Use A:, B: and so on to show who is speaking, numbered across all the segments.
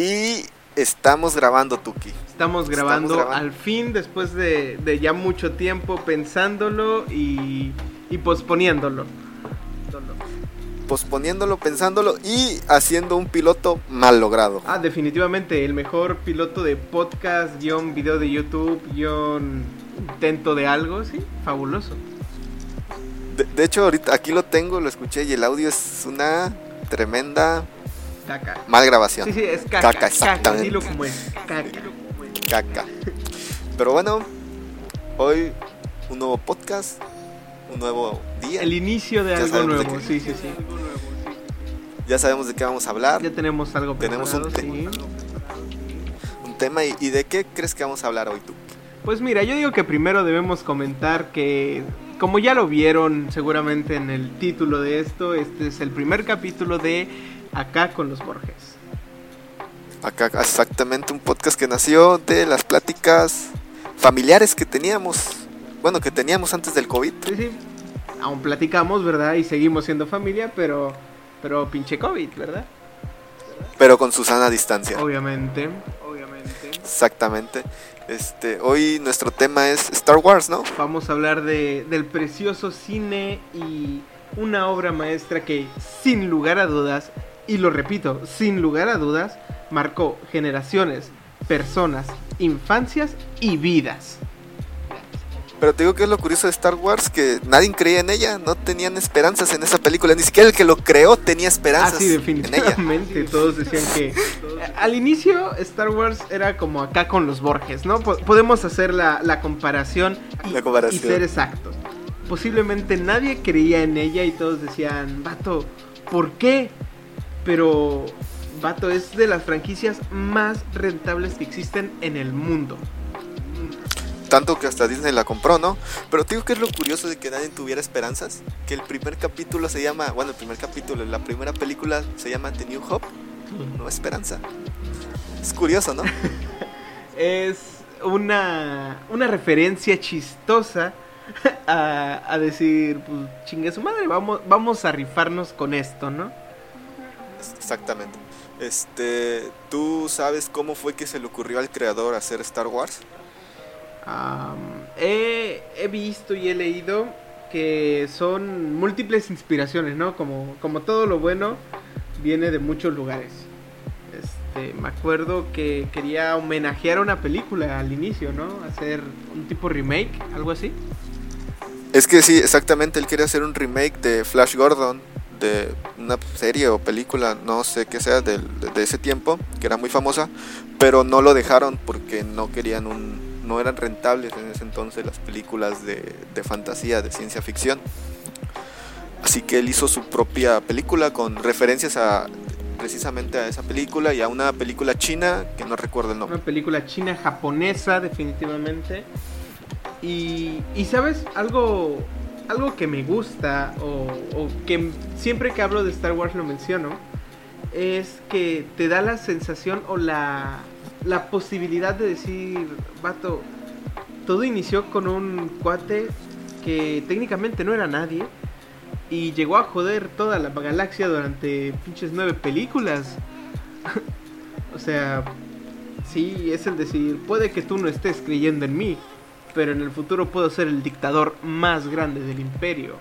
A: Y estamos grabando, Tuki.
B: Estamos grabando, al fin, después de, ya mucho tiempo pensándolo y, y posponiéndolo.
A: Posponiéndolo, pensándolo y haciendo un piloto mal logrado.
B: Ah, definitivamente, el mejor piloto de podcast, guion video de YouTube, guion intento de algo, sí, fabuloso.
A: De, hecho, ahorita aquí lo tengo, lo escuché y el audio es una tremenda
B: caca.
A: mal grabación.
B: Sí, sí, es caca.
A: Caca, exactamente.
B: dilo como es, caca.
A: Caca. Pero bueno, hoy un nuevo podcast, un nuevo día.
B: El inicio de algo nuevo, sí, sí, sí.
A: Ya sabemos de qué vamos a hablar.
B: Ya tenemos algo
A: Tenemos un, tema un tema. ¿Y, ¿Y de qué crees que vamos a hablar hoy tú?
B: Pues mira, yo digo que primero debemos comentar que, como ya lo vieron seguramente en el título de esto, este es el primer capítulo de Acá con los Borges.
A: Acá exactamente un podcast que nació de las pláticas familiares que teníamos, bueno, que teníamos antes del COVID.
B: Sí, sí. Aún platicamos, ¿verdad? Y seguimos siendo familia, pero, pero pinche COVID, ¿verdad?
A: Pero con Susana distancia.
B: Obviamente, obviamente.
A: Exactamente. Este, hoy nuestro tema es Star Wars, ¿no?
B: Vamos a hablar de, del precioso cine y una obra maestra que sin lugar a dudas, y lo repito, sin lugar a dudas, marcó generaciones, personas, infancias y vidas.
A: Pero te digo que es lo curioso de Star Wars, que nadie creía en ella, no tenían esperanzas en esa película, ni siquiera el que lo creó tenía esperanzas.
B: Ah, sí, definitivamente, todos decían que al inicio Star Wars era como acá con los Borges, ¿no? podemos hacer la, comparación y, ser exactos. Posiblemente nadie creía en ella y todos decían, vato, ¿por qué? Pero, vato, es de las franquicias más rentables que existen en el mundo
A: tanto que hasta Disney la compró, ¿no? Pero te digo que es lo curioso de que nadie tuviera esperanzas, que el primer capítulo se llama, bueno, el primer capítulo, la primera película se llama The New Hope, no esperanza. Es curioso, ¿no?
B: es una, una referencia chistosa a, decir, pues chingue su madre, vamos, vamos a rifarnos con esto, ¿no?
A: Exactamente. Este, ¿tú sabes cómo fue que se le ocurrió al creador hacer Star Wars?
B: he, visto y he leído que son múltiples inspiraciones, ¿no? Como, como todo lo bueno viene de muchos lugares. Este, me acuerdo que quería homenajear una película al inicio, ¿no? Hacer un tipo remake, algo así.
A: Es que sí, exactamente, él quería hacer un remake de Flash Gordon, de una serie o película, no sé qué sea, de ese tiempo, que era muy famosa, pero no lo dejaron porque no querían un, no eran rentables en ese entonces las películas de, fantasía, de ciencia ficción. Así que él hizo su propia película con referencias a precisamente a esa película y a una película china que no recuerdo el nombre.
B: Una película china japonesa definitivamente. Y, sabes, algo, algo que me gusta o, que siempre que hablo de Star Wars lo menciono, es que te da la sensación o la, la posibilidad de decir, vato, todo inició con un cuate que técnicamente no era nadie y llegó a joder toda la galaxia durante pinches nueve películas. o sea, sí, es el decir, puede que tú no estés creyendo en mí, pero en el futuro puedo ser el dictador más grande del imperio.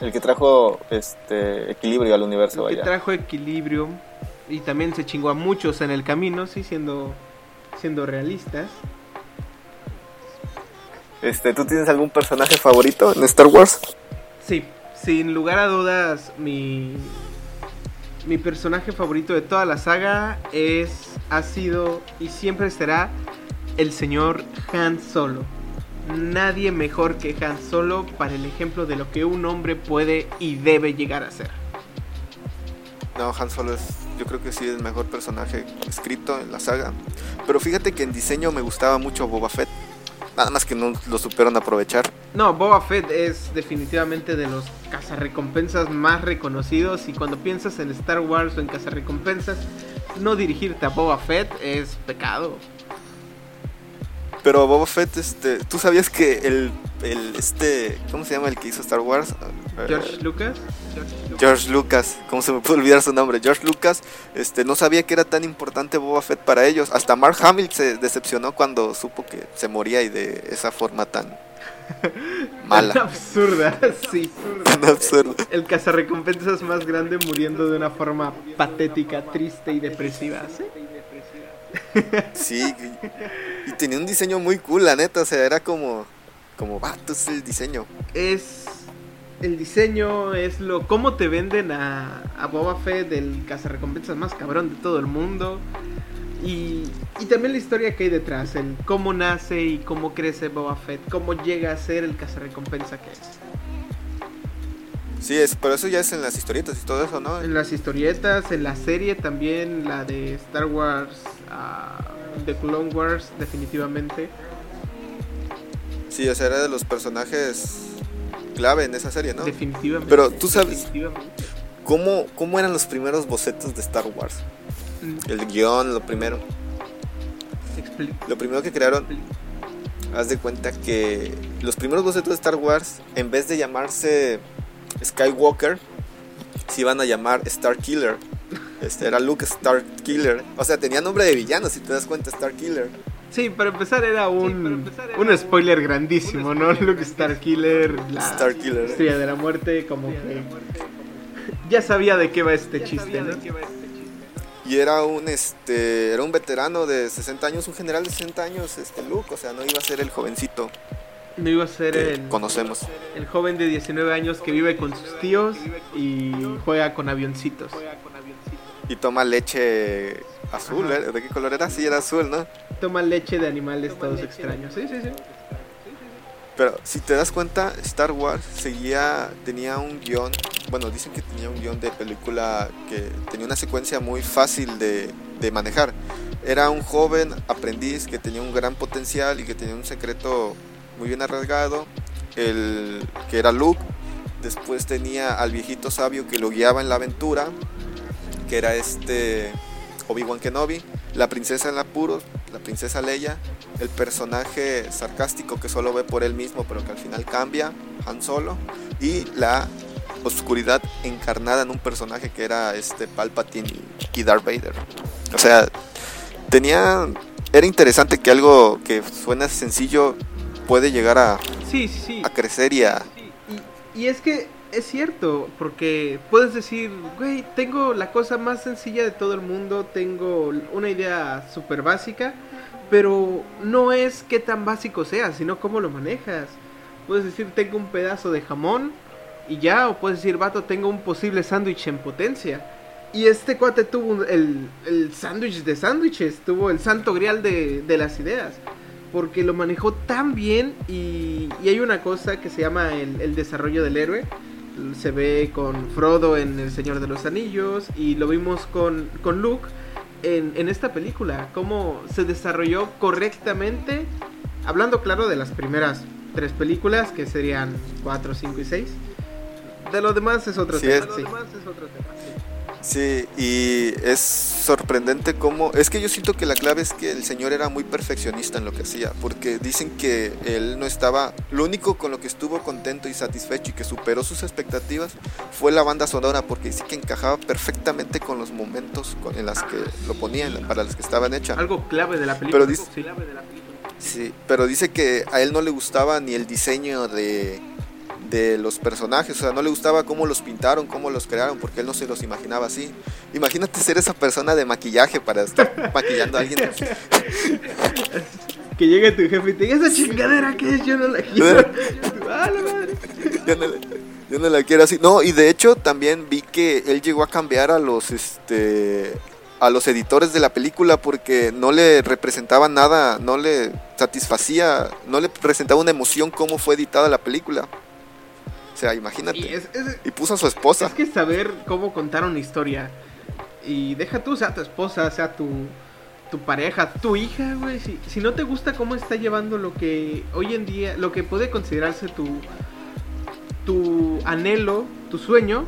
A: El que trajo este equilibrio al universo.
B: El que trajo equilibrio y también se chingó a muchos en el camino, sí, siendo, siendo realistas.
A: Este, ¿Tú tienes algún personaje favorito en Star Wars?
B: Sí, sin lugar a dudas, mi, mi personaje favorito de toda la saga es, ha sido y siempre será el señor Han Solo. Nadie mejor que Han Solo para el ejemplo de lo que un hombre puede y debe llegar a ser.
A: No, Han Solo es yo creo que sí es el mejor personaje escrito en la saga. Pero fíjate que en diseño me gustaba mucho Boba Fett. Nada más que no lo supieron aprovechar.
B: No, Boba Fett es definitivamente de los cazarrecompensas más reconocidos. Y cuando piensas en Star Wars o en cazarrecompensas, no dirigirte a Boba Fett es pecado.
A: Pero Boba Fett, este, ¿tú sabías que el, el este, ¿cómo se llama el que hizo Star Wars?
B: George Lucas.
A: George Lucas, ¿cómo se me puede olvidar su nombre? George Lucas este, no sabía que era tan importante Boba Fett para ellos. Hasta Mark Hamill se decepcionó cuando supo que se moría y de esa forma tan mala.
B: Tan absurda, sí.
A: Tan absurda.
B: El cazarrecompensas más grande muriendo de una forma patética, triste y depresiva. ¿sí?
A: Sí, y, tenía un diseño muy cool, la neta. O sea, era como, como, vato, es el diseño.
B: Es el diseño, es lo cómo te venden a, a Boba Fett, el cazarrecompensas más cabrón de todo el mundo. Y, y también la historia que hay detrás, el cómo nace y cómo crece Boba Fett, cómo llega a ser el cazarrecompensa que es.
A: Sí, es, pero eso ya es en las historietas y todo eso, ¿no?
B: En las historietas, en la serie también, la de Star Wars, ah, de Clone Wars, definitivamente.
A: Sí, o sea, era de los personajes clave en esa serie, ¿no?
B: Definitivamente.
A: Pero tú sabes-. ¿Cómo, ¿Cómo eran los primeros bocetos de Star Wars?
B: Mm,
A: El guion, lo primero.
B: expli-
A: Lo primero que crearon, haz de cuenta que los primeros bocetos de Star Wars, en vez de llamarse Skywalker, se iban a llamar Star Killer. Este era Luke Star Killer. O sea, tenía nombre de villano, si te das cuenta, Star Killer.
B: Sí, para empezar era un, un spoiler grandísimo, ¿no? Luke Starkiller, la
A: Star Killer.
B: estrella de la muerte, como que ya sabía de qué va este chiste, ¿no?
A: Y era un este era un veterano de 60 años, un general de 60 años, este Luke, o sea, no iba a ser el jovencito
B: No iba a ser el,
A: conocemos.
B: el joven de 19 años que vive con sus tíos y juega con avioncitos.
A: Y toma leche azul,
B: Ajá.
A: ¿eh? ¿de qué color era? Sí, era azul, ¿no?
B: Toma leche de animales todos extraños. Sí, sí, sí.
A: Pero si te das cuenta, Star Wars seguía, tenía un guion, bueno, dicen que tenía un guion de película que tenía una secuencia muy fácil de, de manejar. Era un joven aprendiz que tenía un gran potencial y que tenía un secreto muy bien arriesgado, el que era Luke. Después tenía al viejito sabio que lo guiaba en la aventura, que era este Obi-Wan Kenobi, la princesa en apuros, la princesa Leia, el personaje sarcástico que solo ve por él mismo pero que al final cambia, Han Solo, y la oscuridad encarnada en un personaje que era este Palpatine y Darth Vader. O sea, tenía era interesante que algo que suena sencillo puede llegar a,
B: Sí, sí, sí.
A: a crecer y a
B: Y, y es que es cierto, porque puedes decir, güey, tengo la cosa más sencilla de todo el mundo, tengo una idea súper básica, pero no es qué tan básico sea, sino cómo lo manejas. Puedes decir, tengo un pedazo de jamón y ya, o puedes decir, vato, tengo un posible sándwich en potencia. Y este cuate tuvo el, el sándwich de sándwiches, tuvo el santo grial de, de las ideas porque lo manejó tan bien y, y hay una cosa que se llama el, el desarrollo del héroe. Se ve con Frodo en El Señor de los Anillos y lo vimos con, con Luke en, en esta película, cómo se desarrolló correctamente, hablando claro de las primeras tres películas, que serían 4, 5 y 6. De lo demás es otro
A: Sí,
B: tema.
A: es-
B: sí. es otro tema, sí.
A: Sí, y es sorprendente cómo... Es que yo siento que la clave es que el señor era muy perfeccionista en lo que hacía, porque dicen que él no estaba... Lo único con lo que estuvo contento y satisfecho y que superó sus expectativas fue la banda sonora, porque dice que encajaba perfectamente con los momentos con- en las que lo ponían, para los que estaban hechas.
B: Algo clave de la película.
A: Pero dice-
B: sí.
A: Sí, pero dice que a él no le gustaba ni el diseño de, de los personajes, o sea, no le gustaba cómo los pintaron, cómo los crearon, porque él no se los imaginaba así. Imagínate ser esa persona de maquillaje para estar maquillando a alguien.
B: Que llegue tu jefe y te diga, esa chingadera que es, yo no la quiero. Ah, la madre.
A: Yo no, la, yo no la quiero así. No, y de hecho también vi que él llegó a cambiar a los este a los editores de la película porque no le representaba nada, no le satisfacía, no le presentaba una emoción cómo fue editada la película. Sea, imagínate.
B: Y es, es-
A: Y puso a su esposa.
B: es que saber cómo contar una historia. Y deja tú, sea tu esposa, sea tu, tu pareja, tu hija, güey. Si, si no te gusta cómo está llevando lo que hoy en día, lo que puede considerarse tu, tu anhelo, tu sueño,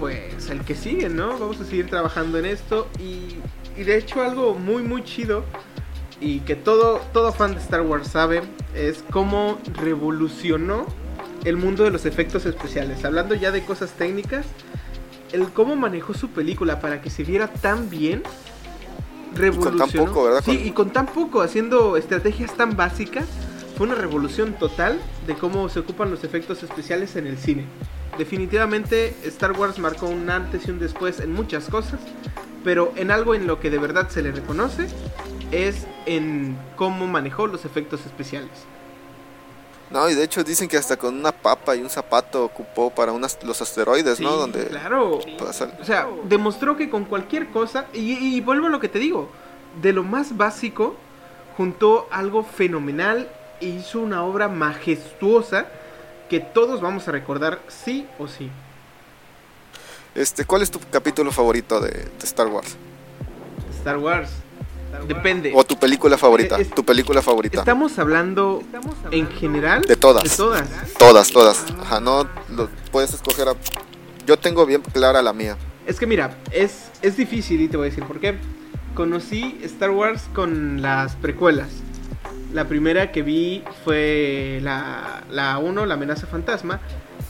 B: pues el que sigue, ¿no? Vamos a seguir trabajando en esto. Y, y de hecho algo muy, muy chido y que todo, todo fan de Star Wars sabe es cómo revolucionó el mundo de los efectos especiales. Hablando ya de cosas técnicas, el cómo manejó su película para que se viera tan bien
A: con
B: revolucionó.
A: tan poco, ¿verdad?
B: Sí,
A: Con-
B: y con tan poco, haciendo estrategias tan básicas, fue una revolución total de cómo se ocupan los efectos especiales en el cine. Definitivamente Star Wars marcó un antes y un después en muchas cosas, pero en algo en lo que de verdad se le reconoce es en cómo manejó los efectos especiales.
A: No, y de hecho dicen que hasta con una papa y un zapato ocupó para unas, los asteroides, ¿no? Donde
B: claro. O sea, demostró que con cualquier cosa, y, y vuelvo a lo que te digo, de lo más básico, juntó algo fenomenal e hizo una obra majestuosa que todos vamos a recordar sí o sí.
A: Este, ¿Cuál es tu capítulo favorito de, de Star Wars?
B: Star Wars. Depende.
A: O tu película favorita,
B: es-
A: tu película favorita.
B: Estamos hablando en general
A: De todas.
B: De todas.
A: Todas, todas. Ajá, no lo, puedes escoger a... Yo tengo bien clara la mía.
B: Es que mira, es, es difícil y te voy a decir por qué. Conocí Star Wars con las precuelas. La primera que vi fue la, la 1, la amenaza fantasma.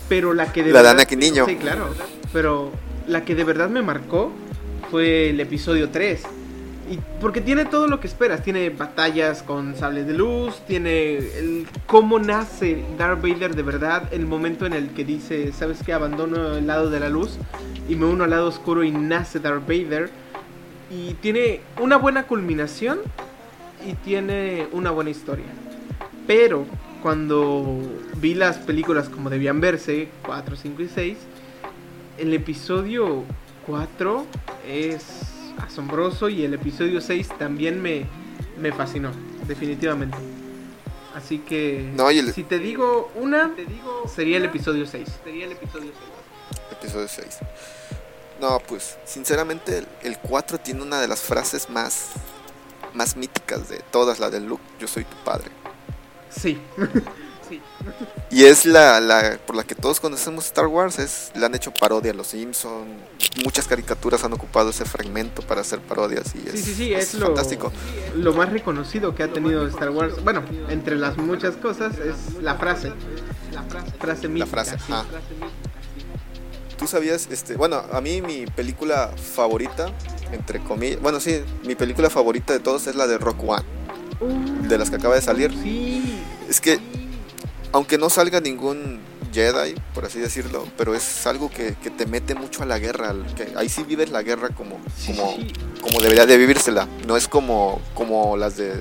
B: Pero la que de
A: La de
B: verdad.
A: Anakin niño.
B: Sí, claro. Pero la que de verdad me marcó fue el episodio 3. Y porque tiene todo lo que esperas. Tiene batallas con sables de luz. Tiene el cómo nace Darth Vader de verdad. El momento en el que dice, ¿sabes qué? Abandono el lado de la luz y me uno al lado oscuro y nace Darth Vader. Y tiene una buena culminación y tiene una buena historia. Pero cuando vi las películas como debían verse, 4, 5 y 6, el episodio 4 es asombroso y el episodio 6 también me, me fascinó, definitivamente. Así que
A: No, el-
B: si te digo una, sería el episodio 6. Sería el episodio 6.
A: Episodio 6. No, pues, sinceramente, el, el 4 tiene una de las frases más, más míticas de todas, la de Luke, yo soy tu padre.
B: Sí. sí.
A: Y es la, la por la que todos conocemos Star Wars, es le han hecho parodia a los Simpson, muchas caricaturas han ocupado ese fragmento para hacer parodias y es,
B: Sí, sí, sí, es, lo,
A: fantástico.
B: lo más reconocido que ha tenido Star Wars. Bueno, entre las muchas cosas es la frase. La frase mítica.
A: frase,
B: sí.
A: ah. Tú sabías, este, bueno, a mí mi película favorita, entre comillas, bueno, sí, mi película favorita de todos es la de Rock One,
B: Uh,
A: de las que acaba de salir.
B: Sí.
A: Es que, aunque no salga ningún Jedi, por así decirlo, pero es algo que, que te mete mucho a la guerra, que ahí sí vives la guerra como, como, como debería de vivírsela. No es como, como las de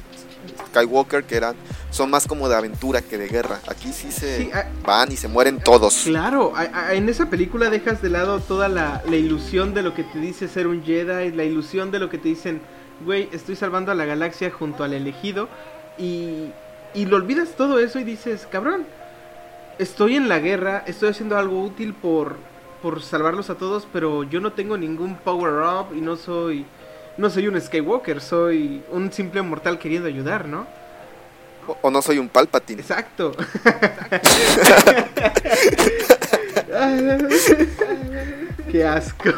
A: Skywalker, que eran, son más como de aventura que de guerra. Aquí sí se
B: Sí, ah,
A: van y se mueren todos.
B: Claro, a- a- en esa película dejas de lado toda la, la ilusión de lo que te dice ser un Jedi, la ilusión de lo que te dicen, güey, estoy salvando a la galaxia junto al elegido, y, y lo olvidas todo eso y dices, cabrón, estoy en la guerra, estoy haciendo algo útil por, por salvarlos a todos, pero yo no tengo ningún power up y no soy, no soy un Skywalker, soy un simple mortal queriendo ayudar, ¿no?
A: O, o no soy un Palpatine.
B: Exacto. Qué asco.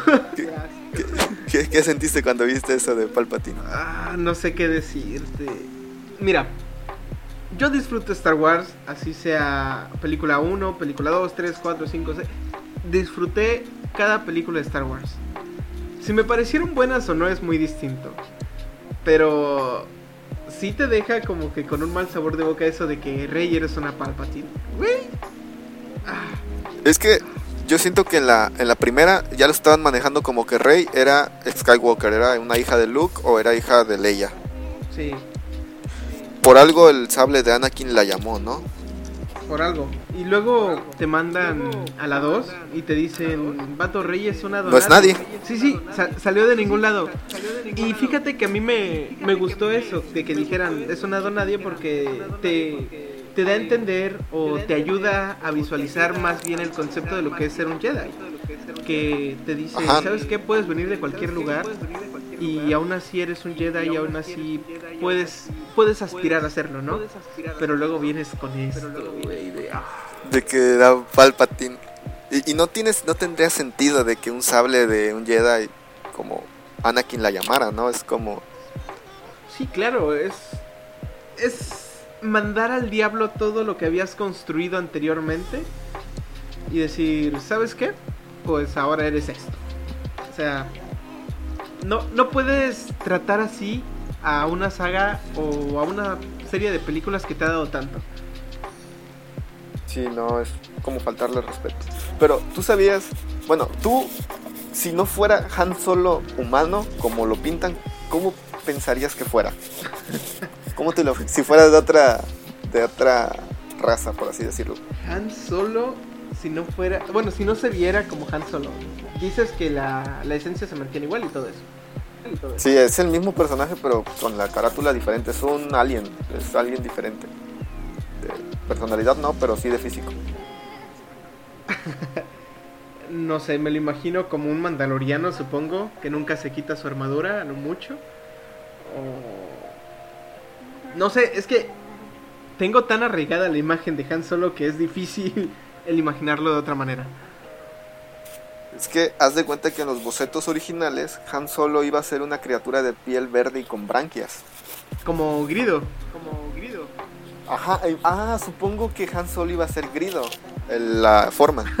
A: ¿Qué, qué sentiste cuando viste eso de Palpatine?
B: Ah, no sé qué decirte. Mira, yo disfruto Star Wars, así sea película 1, película 2, 3, 4, 5, 6. Disfruté cada película de Star Wars. Si me parecieron buenas o no es muy distinto. Pero sí te deja como que con un mal sabor de boca eso de que Rey eres una Palpatine. Güey. Ah,
A: Es que yo siento que en la, en la primera ya lo estaban manejando como que Rey era Skywalker, era una hija de Luke o era hija de Leia.
B: sí,
A: Por algo el sable de Anakin la llamó, ¿no?
B: por algo. Y luego te mandan a la 2 y te dicen, Vato Rey es una
A: No es
B: donada".
A: nadie.
B: Sí, sí, sa- salió de ningún lado. Y fíjate que a mí me, me gustó eso, de que dijeran, es una nadie porque te, te da a entender o te ayuda a visualizar más bien el concepto de lo que es ser un Jedi. Que te dice,
A: Ajá.
B: ¿sabes qué? Puedes venir de cualquier lugar y aún así eres un Jedi y aún así puedes, puedes aspirar a hacerlo, ¿no? Pero luego vienes con esto, güey, de, ah,
A: De que era Palpatine. Y, y no tienes, no tendría sentido de que un sable de un Jedi como Anakin la llamara, ¿no? Es como,
B: Sí, claro, es. Es mandar al diablo todo lo que habías construido anteriormente y decir, ¿sabes qué? Pues ahora eres esto. sea, no, no puedes tratar así a una saga o a una serie de películas que te ha dado tanto.
A: Sí, no, es como faltarle respeto. Pero tú sabías, bueno, tú, si no fuera Han Solo humano, como lo pintan, ¿cómo pensarías que fuera? ¿Cómo te lo, si fuera de otra, de otra raza, por así decirlo?
B: Han Solo, si no fuera, bueno, si no se viera como Han Solo, dices que la, la esencia se mantiene igual y todo eso.
A: Sí, es el mismo personaje, pero con la carátula diferente. Es un alien, es alguien diferente. De personalidad no, pero sí de físico.
B: no sé, me lo imagino como un mandaloriano, supongo, que nunca se quita su armadura, a lo mucho. O... No sé, es que tengo tan arraigada la imagen de Han Solo que es difícil el imaginarlo de otra manera.
A: Es que haz de cuenta que en los bocetos originales Han Solo iba a ser una criatura de piel verde y con branquias.
B: Como Grido. Como Grido.
A: Ajá, ah, supongo que Han Solo iba a ser Grido. La forma.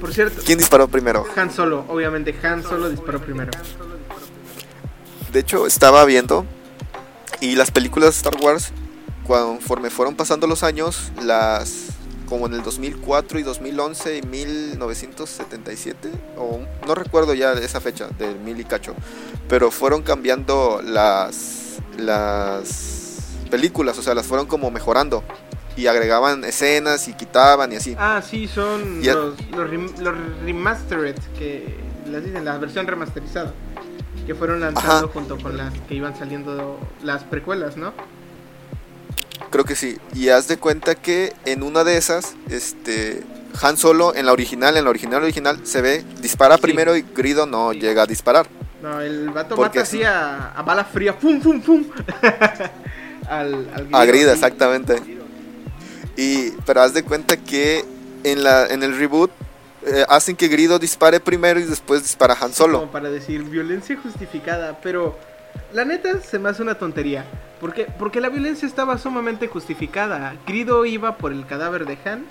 B: Por cierto.
A: ¿Quién disparó primero?
B: Han Solo, obviamente Han Solo disparó primero.
A: De hecho, estaba viendo y las películas de Star Wars, conforme fueron pasando los años, las como en el 2004 y 2011 y 1977, o no recuerdo ya esa fecha del mil y cacho, pero fueron cambiando las, las películas, o sea, las fueron como mejorando y agregaban escenas y quitaban y así.
B: Ah, sí, son los, los, remastered, que las dicen, la versión remasterizada, que fueron lanzando junto con las que iban saliendo las precuelas, ¿no?
A: Creo que sí. Y haz de cuenta que en una de esas, este, Han Solo en la original, en la original original, se ve, dispara primero y Grido no llega a disparar.
B: No, el vato mata así a, bala fría, ¡pum, pum, pum!
A: al, al a Grido, exactamente. Y, pero haz de cuenta que en, la, en el reboot eh, hacen que Grido dispare primero y después dispara Han Solo.
B: Como para decir violencia justificada, pero la neta se me hace una tontería. Porque, porque la violencia estaba sumamente justificada. Grido iba por el cadáver de Han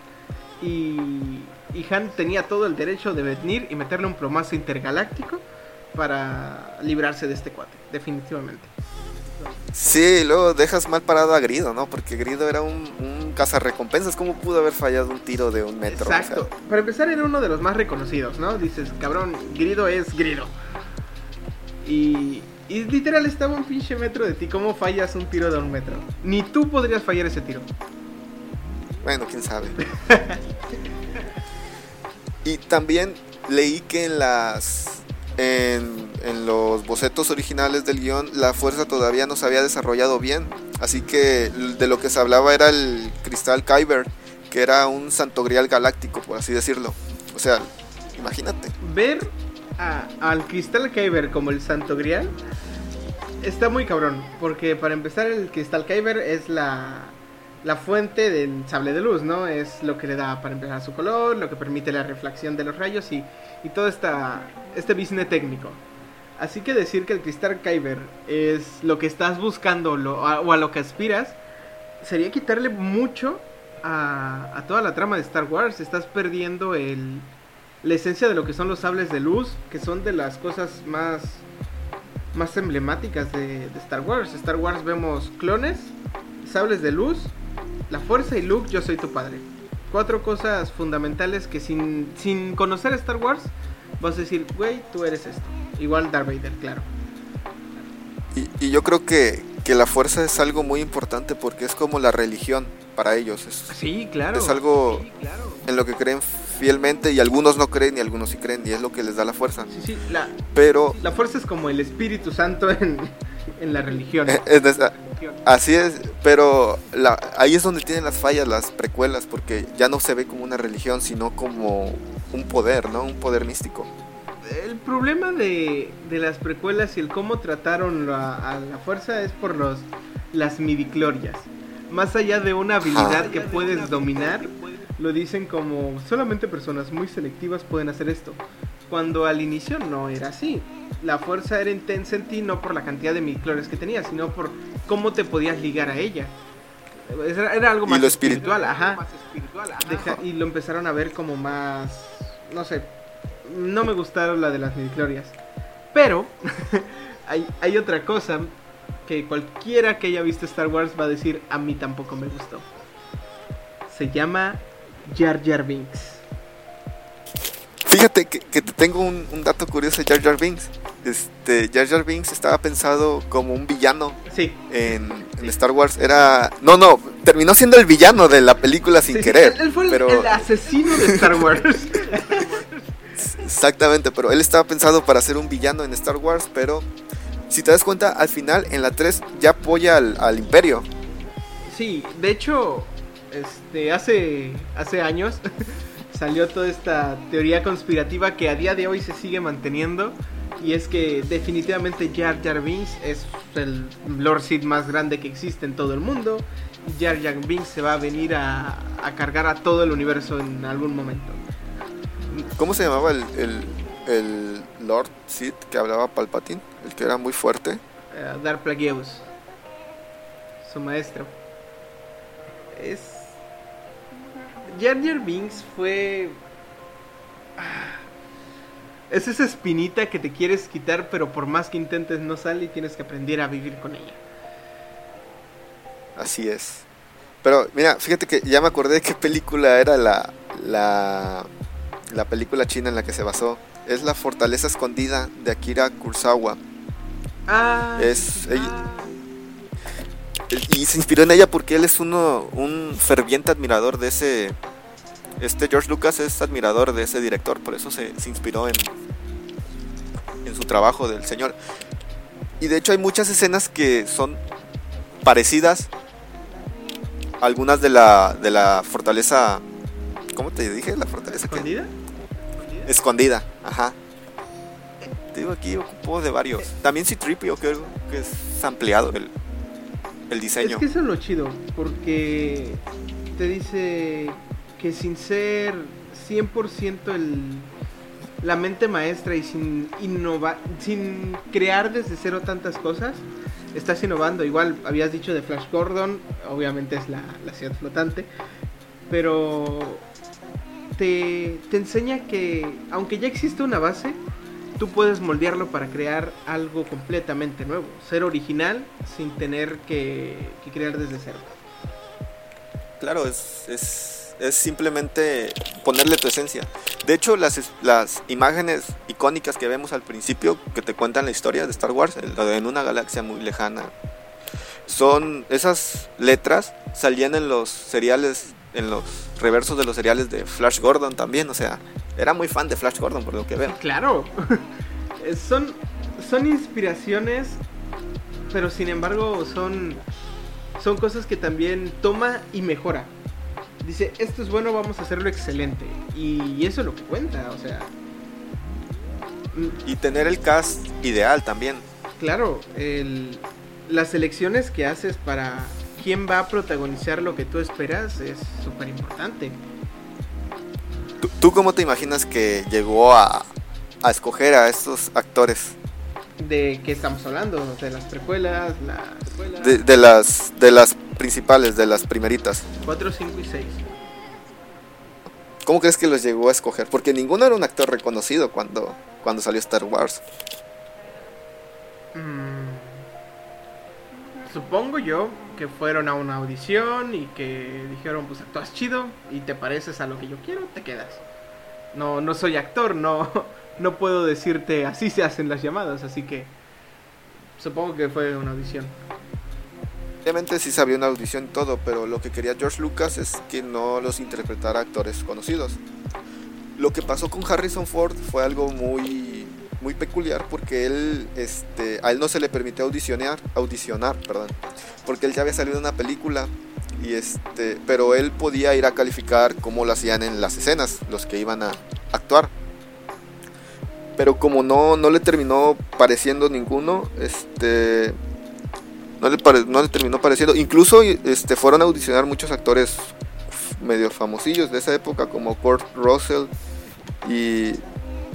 B: y, y Han tenía todo el derecho de venir y meterle un plomazo intergaláctico para librarse de este cuate, definitivamente.
A: Sí, luego dejas mal parado a Grido, ¿no? Porque Grido era un, un cazarrecompensas. ¿Cómo pudo haber fallado un tiro de un metro?
B: Exacto. Para empezar, era uno de los más reconocidos, ¿no? Dices, cabrón, Grido es Grido. Y, y literal estaba un pinche metro de ti. ¿Cómo fallas un tiro de un metro? Ni tú podrías fallar ese tiro.
A: Bueno, quién sabe. y también leí que en las. En, en, los bocetos originales del guion, la fuerza todavía no se había desarrollado bien. Así que de lo que se hablaba era el cristal Kyber, que era un santo grial galáctico, por así decirlo. O sea, imagínate.
B: Ver al Cristal Kyber como el Santo Grial está muy cabrón. Porque para empezar, el Cristal Kyber es la, la fuente del sable de luz, ¿no? Es lo que le da para empezar su color, lo que permite la reflexión de los rayos y, y todo esta, este business técnico. Así que decir que el Cristal Kyber es lo que estás buscando o a lo que aspiras sería quitarle mucho a, a toda la trama de Star Wars. Estás perdiendo el, la esencia de lo que son los sables de luz, que son de las cosas más, más emblemáticas de, Star Wars. Star Wars vemos clones, sables de luz, la fuerza y Luke, yo soy tu padre. Cuatro cosas fundamentales que sin, sin conocer Star Wars vas a decir, güey, tú eres esto. Igual Darth Vader, claro.
A: Y, yo creo que, que, la fuerza es algo muy importante porque es como la religión para ellos. Es,
B: sí, claro.
A: Es algo en lo que creen fielmente y algunos no creen y algunos sí creen y es lo que les da la fuerza.
B: Sí, sí, la,
A: pero
B: la fuerza es como el Espíritu Santo en, en la religión.
A: así es, pero la, ahí es donde tienen las fallas las precuelas porque ya no se ve como una religión sino como un poder, ¿no? Un poder místico.
B: El problema de, de las precuelas y el cómo trataron a la fuerza es por los las midiclorias. Más allá de una habilidad que puedes dominar, lo dicen como solamente personas muy selectivas pueden hacer esto. Cuando al inicio no era así. La fuerza era intensa en ti no por la cantidad de midichlorians que tenías, sino por cómo te podías ligar a ella. Era, algo más espiritual, ajá. y lo empezaron a ver como más, no sé, no me gustaron la de las midichlorias. Pero hay, hay otra cosa que cualquiera que haya visto Star Wars va a decir a mí tampoco me gustó. Se llama Jar Jar Binks.
A: Fíjate que, que te tengo un, un dato curioso de Jar Jar Binks. Este, Jar Jar Binks estaba pensado como un villano
B: Sí.
A: en, en Star Wars. Era. No, no, terminó siendo el villano de la película sin
B: Sí,
A: querer.
B: él, él fue el, asesino de Star Wars.
A: Exactamente, pero él estaba pensado para ser un villano en Star Wars, pero si te das cuenta, al final en la 3 ya apoya al, al imperio.
B: Sí, de hecho, este, hace, hace años salió toda esta teoría conspirativa que a día de hoy se sigue manteniendo. Y es que definitivamente Jar Jar Binks es el Lord Sith más grande que existe en todo el mundo. Jar Jar Binks se va a venir a, a cargar a todo el universo en algún momento.
A: ¿Cómo se llamaba el, el, el Lord Sith que hablaba Palpatine? El que era muy fuerte.
B: Eh, Darth Plagueis, su maestro. Es. Jar Jar Binks fue. Ah, Es esa espinita que te quieres quitar, pero por más que intentes no sale y tienes que aprender a vivir con ella.
A: Así es. Pero mira, fíjate que ya me acordé de qué película era la, la, la película china en la que se basó. Es La Fortaleza Escondida de Akira Kurosawa.
B: Ah,
A: Es-
B: ah,
A: ella- Y se inspiró en ella porque él es uno, un ferviente admirador de ese... Este George Lucas es admirador de ese director, por eso se, se inspiró en, en su trabajo del señor. Y de hecho hay muchas escenas que son parecidas. Algunas de la, de la fortaleza... ¿Cómo te dije? La fortaleza que
B: ¿Escondida?
A: escondida, ajá. Te digo aquí ocupó de varios. También Citripio creo que es ampliado el, el diseño.
B: Es que eso es lo chido, porque te dice que sin ser 100% el, la mente maestra y sin innovar, sin crear desde cero tantas cosas, estás innovando. Igual habías dicho de Flash Gordon, obviamente es la, la ciudad flotante, pero te, te enseña que aunque ya existe una base, tú puedes moldearlo para crear algo completamente nuevo, ser original sin tener que, que crear desde cero.
A: Claro, es, es, es simplemente ponerle tu esencia. De hecho, las, las imágenes icónicas que vemos al principio, que te cuentan la historia de Star Wars, en una galaxia muy lejana, son esas letras salían en los seriales, en los reversos de los seriales de Flash Gordon también. O sea, era muy fan de Flash Gordon por lo que veo.
B: Claro, Eh, son, son inspiraciones, pero sin embargo son, son cosas que también toma y mejora. Dice, esto es bueno, vamos a hacerlo excelente. Y, eso es lo que cuenta, o sea... mm,
A: Y tener el cast ideal también.
B: Claro, el- las elecciones que haces para quién va a protagonizar lo que tú esperas es súper importante.
A: ¿Tú, tú cómo te imaginas que llegó a, a escoger a estos actores?
B: ¿De qué estamos hablando? ¿De las precuelas? Las
A: De, de las, de las principales, de las primeritas.
B: 4, 5 y 6.
A: ¿Cómo crees que los llegó a escoger? Porque ninguno era un actor reconocido cuando, cuando salió Star Wars.
B: Mm, supongo yo que fueron a una audición y que dijeron, pues actúas chido y te pareces a lo que yo quiero, te quedas. No, no soy actor, no, no puedo decirte así se hacen las llamadas, así que supongo que fue una audición.
A: Obviamente sí sabía una audición y todo, pero lo que quería George Lucas es que no los interpretara actores conocidos. Lo que pasó con Harrison Ford fue algo muy muy peculiar porque él este a él no se le permitió audicionar, audicionar, perdón, porque él ya había salido en una película y este, pero él podía ir a calificar cómo lo hacían en las escenas, los que iban a actuar. Pero como no no le terminó pareciendo ninguno, este no le, pare- no le terminó pareciendo. Incluso este, fueron a audicionar muchos actores medio famosillos de esa época, como Kurt Russell y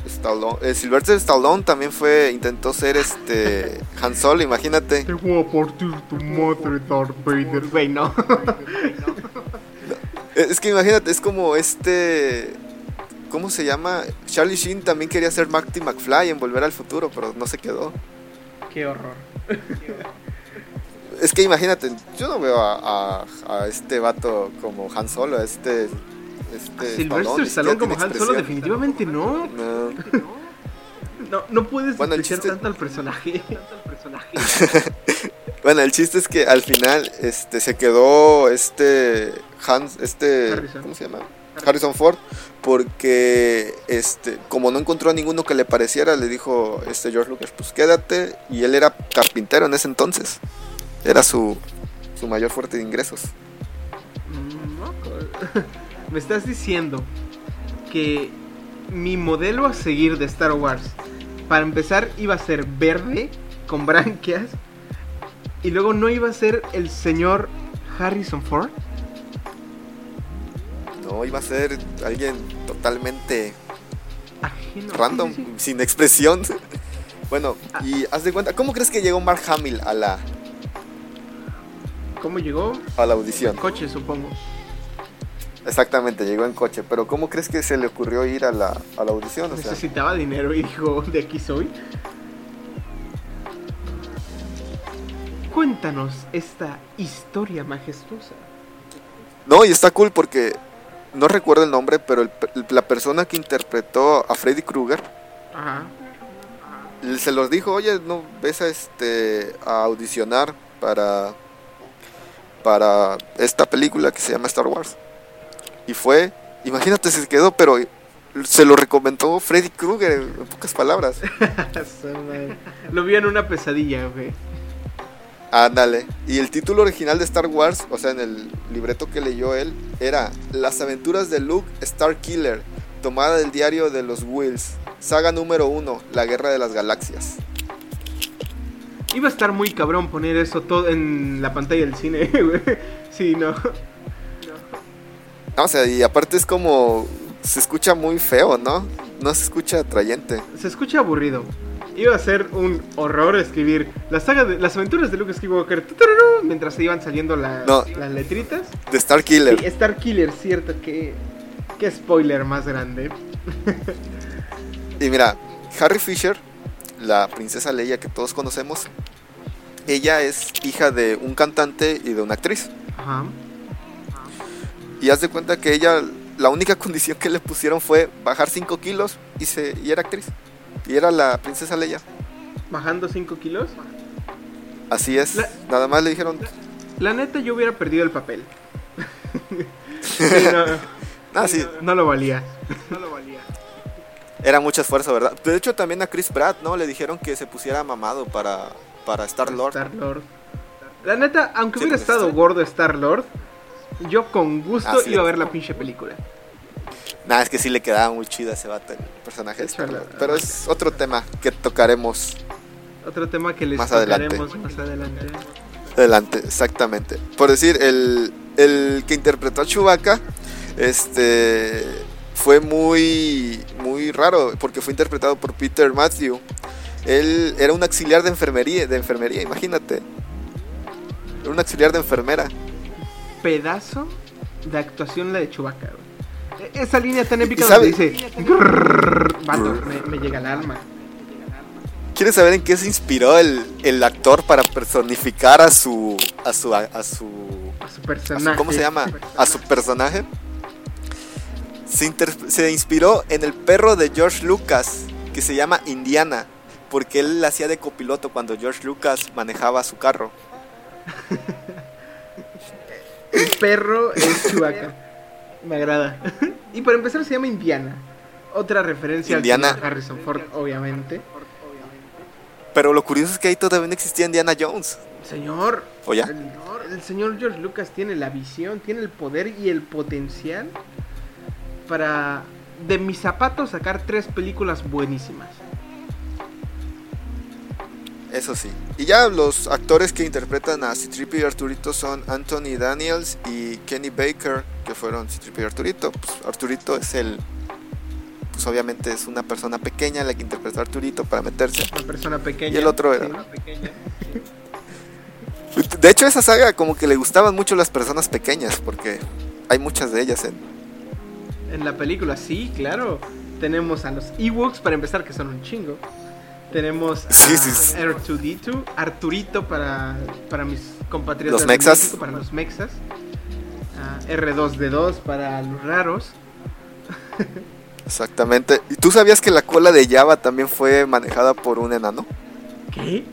A: Stallone. Eh, Sylvester Stallone también fue, intentó ser este Han Solo, imagínate.
B: Te voy a partir tu madre, Darth Vader. Güey, no.
A: Eh, Es que imagínate, es como este. ¿cómo se llama? Charlie Sheen también quería ser Marty McFly en Volver al Futuro, pero no se quedó.
B: Qué horror.
A: Es que imagínate, yo no veo a, a, este vato como Han Solo, a este...
B: este Sylvester Stallone como Han Solo definitivamente no. No. No, no puedes bueno, tanto al personaje.
A: bueno, el chiste es que al final este se quedó este Hans, este ¿cómo se llama? Harrison Ford, porque este, como no encontró a ninguno que le pareciera, le dijo este George Lucas, pues quédate, y él era carpintero en ese entonces. Era su, su mayor fuerte de ingresos.
B: Me estás diciendo que mi modelo a seguir de Star Wars, para empezar, iba a ser verde, con branquias, y luego no iba a ser el señor Harrison Ford.
A: No, iba a ser alguien totalmente random, sin expresión. bueno, ah. y haz de cuenta, ¿cómo crees que llegó Mark Hamill a la...
B: ¿Cómo llegó?
A: A la audición.
B: coche, supongo.
A: Exactamente, llegó en coche. Pero ¿cómo crees que se le ocurrió ir a la, a la audición?
B: Necesitaba dinero y dijo, de aquí soy. Cuéntanos esta historia majestuosa.
A: No, y está cool porque no recuerdo el nombre, pero la persona que interpretó a Freddy Krueger se los dijo, oye, no ves a este a audicionar para para esta película que se llama Star Wars. Y fue, imagínate, se quedó, pero se lo recomendó Freddy Krueger en pocas palabras.
B: lo vi en una pesadilla, güey.
A: Ándale. Y el título original de Star Wars, o sea, en el libreto que leyó él, era Las aventuras de Luke Star Killer, tomada del diario de los Wills, saga número uno, La guerra de las galaxias.
B: Iba a estar muy cabrón poner eso todo en la pantalla del cine, güey. Sí, no.
A: no. O sea, y aparte es como. Se escucha muy feo, ¿no? No se escucha atrayente.
B: Se escucha aburrido iba a ser un horror escribir la saga de las aventuras de Luke Skywalker mientras se iban saliendo las letritas.
A: De Star Killer.
B: Sí, Star Killer, cierto, que qué spoiler más grande.
A: y mira, Harry Fisher, la princesa Leia que todos conocemos, ella es hija de un cantante y de una actriz. Ajá. Y haz de cuenta que ella, la única condición que le pusieron fue bajar 5 kilos y, se, y era actriz. Y era la princesa Leia.
B: ¿Bajando 5 kilos?
A: Así es. Nada más le dijeron.
B: La, neta, yo hubiera perdido el papel.
A: Ah,
B: no, lo valía.
A: No lo valía. Era mucho esfuerzo, ¿verdad? De hecho, también a Chris Pratt, ¿no? Le dijeron que se pusiera mamado para, para Star Lord.
B: Star Lord. La neta, aunque hubiera estado gordo Star Lord, yo con gusto ah, iba a ver la pinche película.
A: Nada, es que sí le quedaba muy chido a ese vato el personaje. pero es otro tema que tocaremos.
B: Otro tema que les más adelante. más adelante.
A: Adelante, exactamente. Por decir, el, el que interpretó a Chewbacca, este fue muy muy raro porque fue interpretado por Peter Matthew. Él era un auxiliar de enfermería, de enfermería, imagínate. Era un auxiliar de enfermera.
B: Pedazo de actuación la de Chewbacca. Esa línea tan épica donde dice. me, llega al alma.
A: ¿Quieres saber en qué se inspiró el, actor para personificar a su. a su. a, su.
B: A su personaje.
A: ¿Cómo se llama? A su personaje. Se, se inspiró en el perro de George Lucas, que se llama Indiana, porque él hacía de copiloto cuando George Lucas manejaba su carro.
B: el perro es Chewbacca. Me agrada. y para empezar se llama Indiana. Otra referencia
A: Indiana.
B: a Harrison Ford, obviamente.
A: Pero lo curioso es que ahí todavía no existía Indiana Jones.
B: Señor.
A: ¿O ya?
B: El, señor George Lucas tiene la visión, tiene el poder y el potencial para de mis zapatos sacar tres películas buenísimas.
A: Eso sí. Y ya los actores que interpretan a Citripi y Arturito son Anthony Daniels y Kenny Baker, que fueron Citripi y Arturito. Pues Arturito es el. Pues obviamente es una persona pequeña la que interpretó a Arturito para meterse.
B: Una persona pequeña.
A: Y el otro era. De hecho, esa saga como que le gustaban mucho las personas pequeñas, porque hay muchas de ellas en,
B: En la película, sí, claro. Tenemos a los Ewoks, para empezar, que son un chingo. Tenemos a R2D2, Arturito para, para mis compatriotas.
A: Los mexas.
B: para los mexas. R2D2 para los raros.
A: Exactamente. ¿Y tú sabías que la cola de Java también fue manejada por un enano?
B: ¿Qué?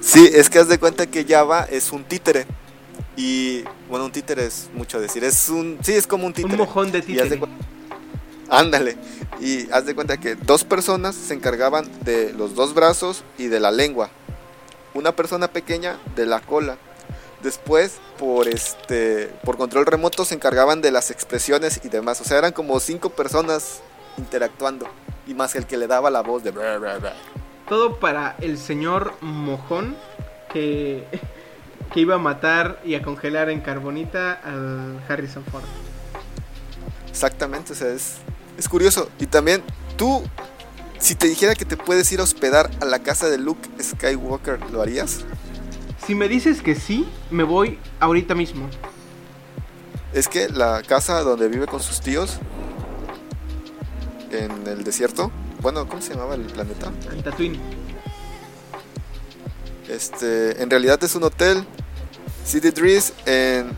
A: sí, es que haz de cuenta que Java es un títere. Y bueno, un títere es mucho decir. Es un. Sí, es como un títere.
B: Un mojón de títere.
A: Ándale. Y haz de cuenta que dos personas se encargaban de los dos brazos y de la lengua. Una persona pequeña de la cola. Después, por este, por control remoto se encargaban de las expresiones y demás. O sea, eran como cinco personas interactuando y más el que le daba la voz de.
B: Todo para el señor mojón que que iba a matar y a congelar en carbonita al Harrison Ford.
A: Exactamente, o sea, es, es curioso. Y también, tú, si te dijera que te puedes ir a hospedar a la casa de Luke Skywalker, ¿lo harías?
B: Si me dices que sí, me voy ahorita mismo.
A: Es que la casa donde vive con sus tíos en el desierto, bueno, ¿cómo se llamaba el planeta?
B: En Tatooine.
A: Este, en realidad es un hotel City Drees en,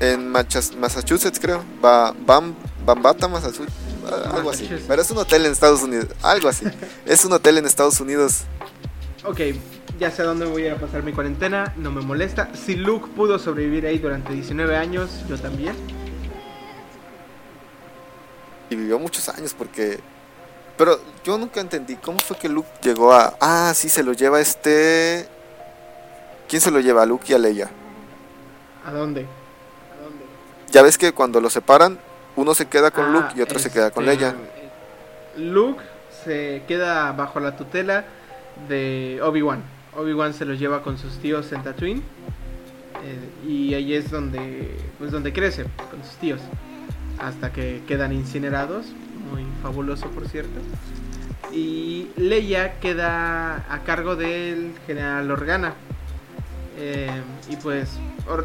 A: en Massachusetts, creo. Bam, Bambata, Massachusetts. Algo así. Pero es un hotel en Estados Unidos. Algo así. es un hotel en Estados Unidos.
B: Ok, ya sé a dónde voy a pasar mi cuarentena. No me molesta. Si Luke pudo sobrevivir ahí durante 19 años, yo también.
A: Y vivió muchos años porque pero yo nunca entendí cómo fue que Luke llegó a. Ah, sí, se lo lleva este. ¿Quién se lo lleva? ¿A Luke y a Leia?
B: ¿A dónde?
A: Ya ves que cuando lo separan, uno se queda con Luke y otro se queda con Leia.
B: Luke se queda bajo la tutela de Obi-Wan. Obi-Wan se los lleva con sus tíos en Tatooine. Eh, y ahí es donde, pues donde crece, con sus tíos. Hasta que quedan incinerados. Muy fabuloso, por cierto. Y Leia queda a cargo del general Organa. Eh, y pues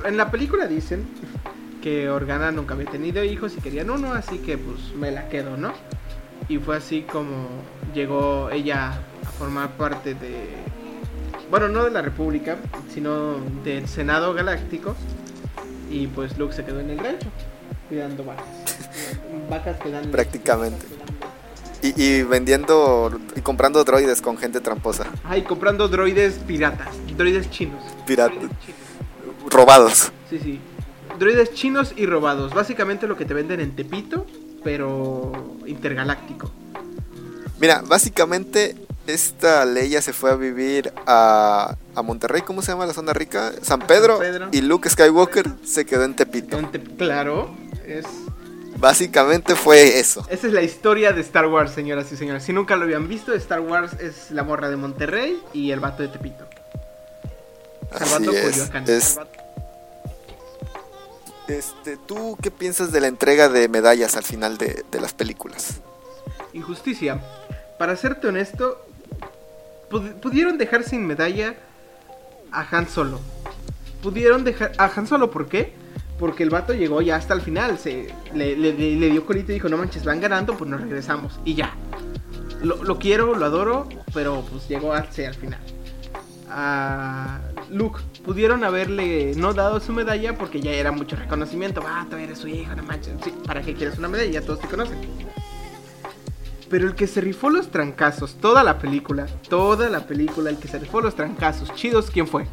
B: en la película dicen que Organa nunca había tenido hijos y querían uno, así que pues me la quedo, ¿no? Y fue así como llegó ella a formar parte de, bueno, no de la República, sino del Senado Galáctico. Y pues Luke se quedó en el rancho, cuidando vacas. vacas que dan...
A: Prácticamente. Y, vendiendo y comprando droides con gente tramposa.
B: Ay, comprando droides piratas, droides chinos.
A: Piratas robados.
B: Sí, sí. Droides chinos y robados. Básicamente lo que te venden en Tepito, pero intergaláctico.
A: Mira, básicamente esta Leia se fue a vivir a, a Monterrey, ¿cómo se llama la zona rica? San Pedro, Y Luke Skywalker se quedó en Tepito.
B: claro, es...
A: Básicamente fue eso.
B: Esa es la historia de Star Wars, señoras y señores. Si nunca lo habían visto, Star Wars es la morra de Monterrey y el vato de Tepito.
A: Así es. Este, ¿tú qué piensas de la entrega de medallas al final de, las películas?
B: Injusticia. Para serte honesto, pudieron dejar sin medalla a Han Solo. Pudieron dejar a Han Solo, ¿por qué? Porque el vato llegó ya hasta el final. Se, le, dio colito y dijo, no manches, van ganando, pues nos regresamos. Y ya. Lo, lo quiero, lo adoro, pero pues llegó hacia el final a Luke. Pudieron haberle no dado su medalla porque ya era mucho reconocimiento. Ah, tú eres su hijo, no manches. ¿para qué quieres una medalla? Ya todos te conocen. Pero el que se rifó los trancazos, toda la película, toda la película, el que se rifó los trancazos chidos, ¿quién fue?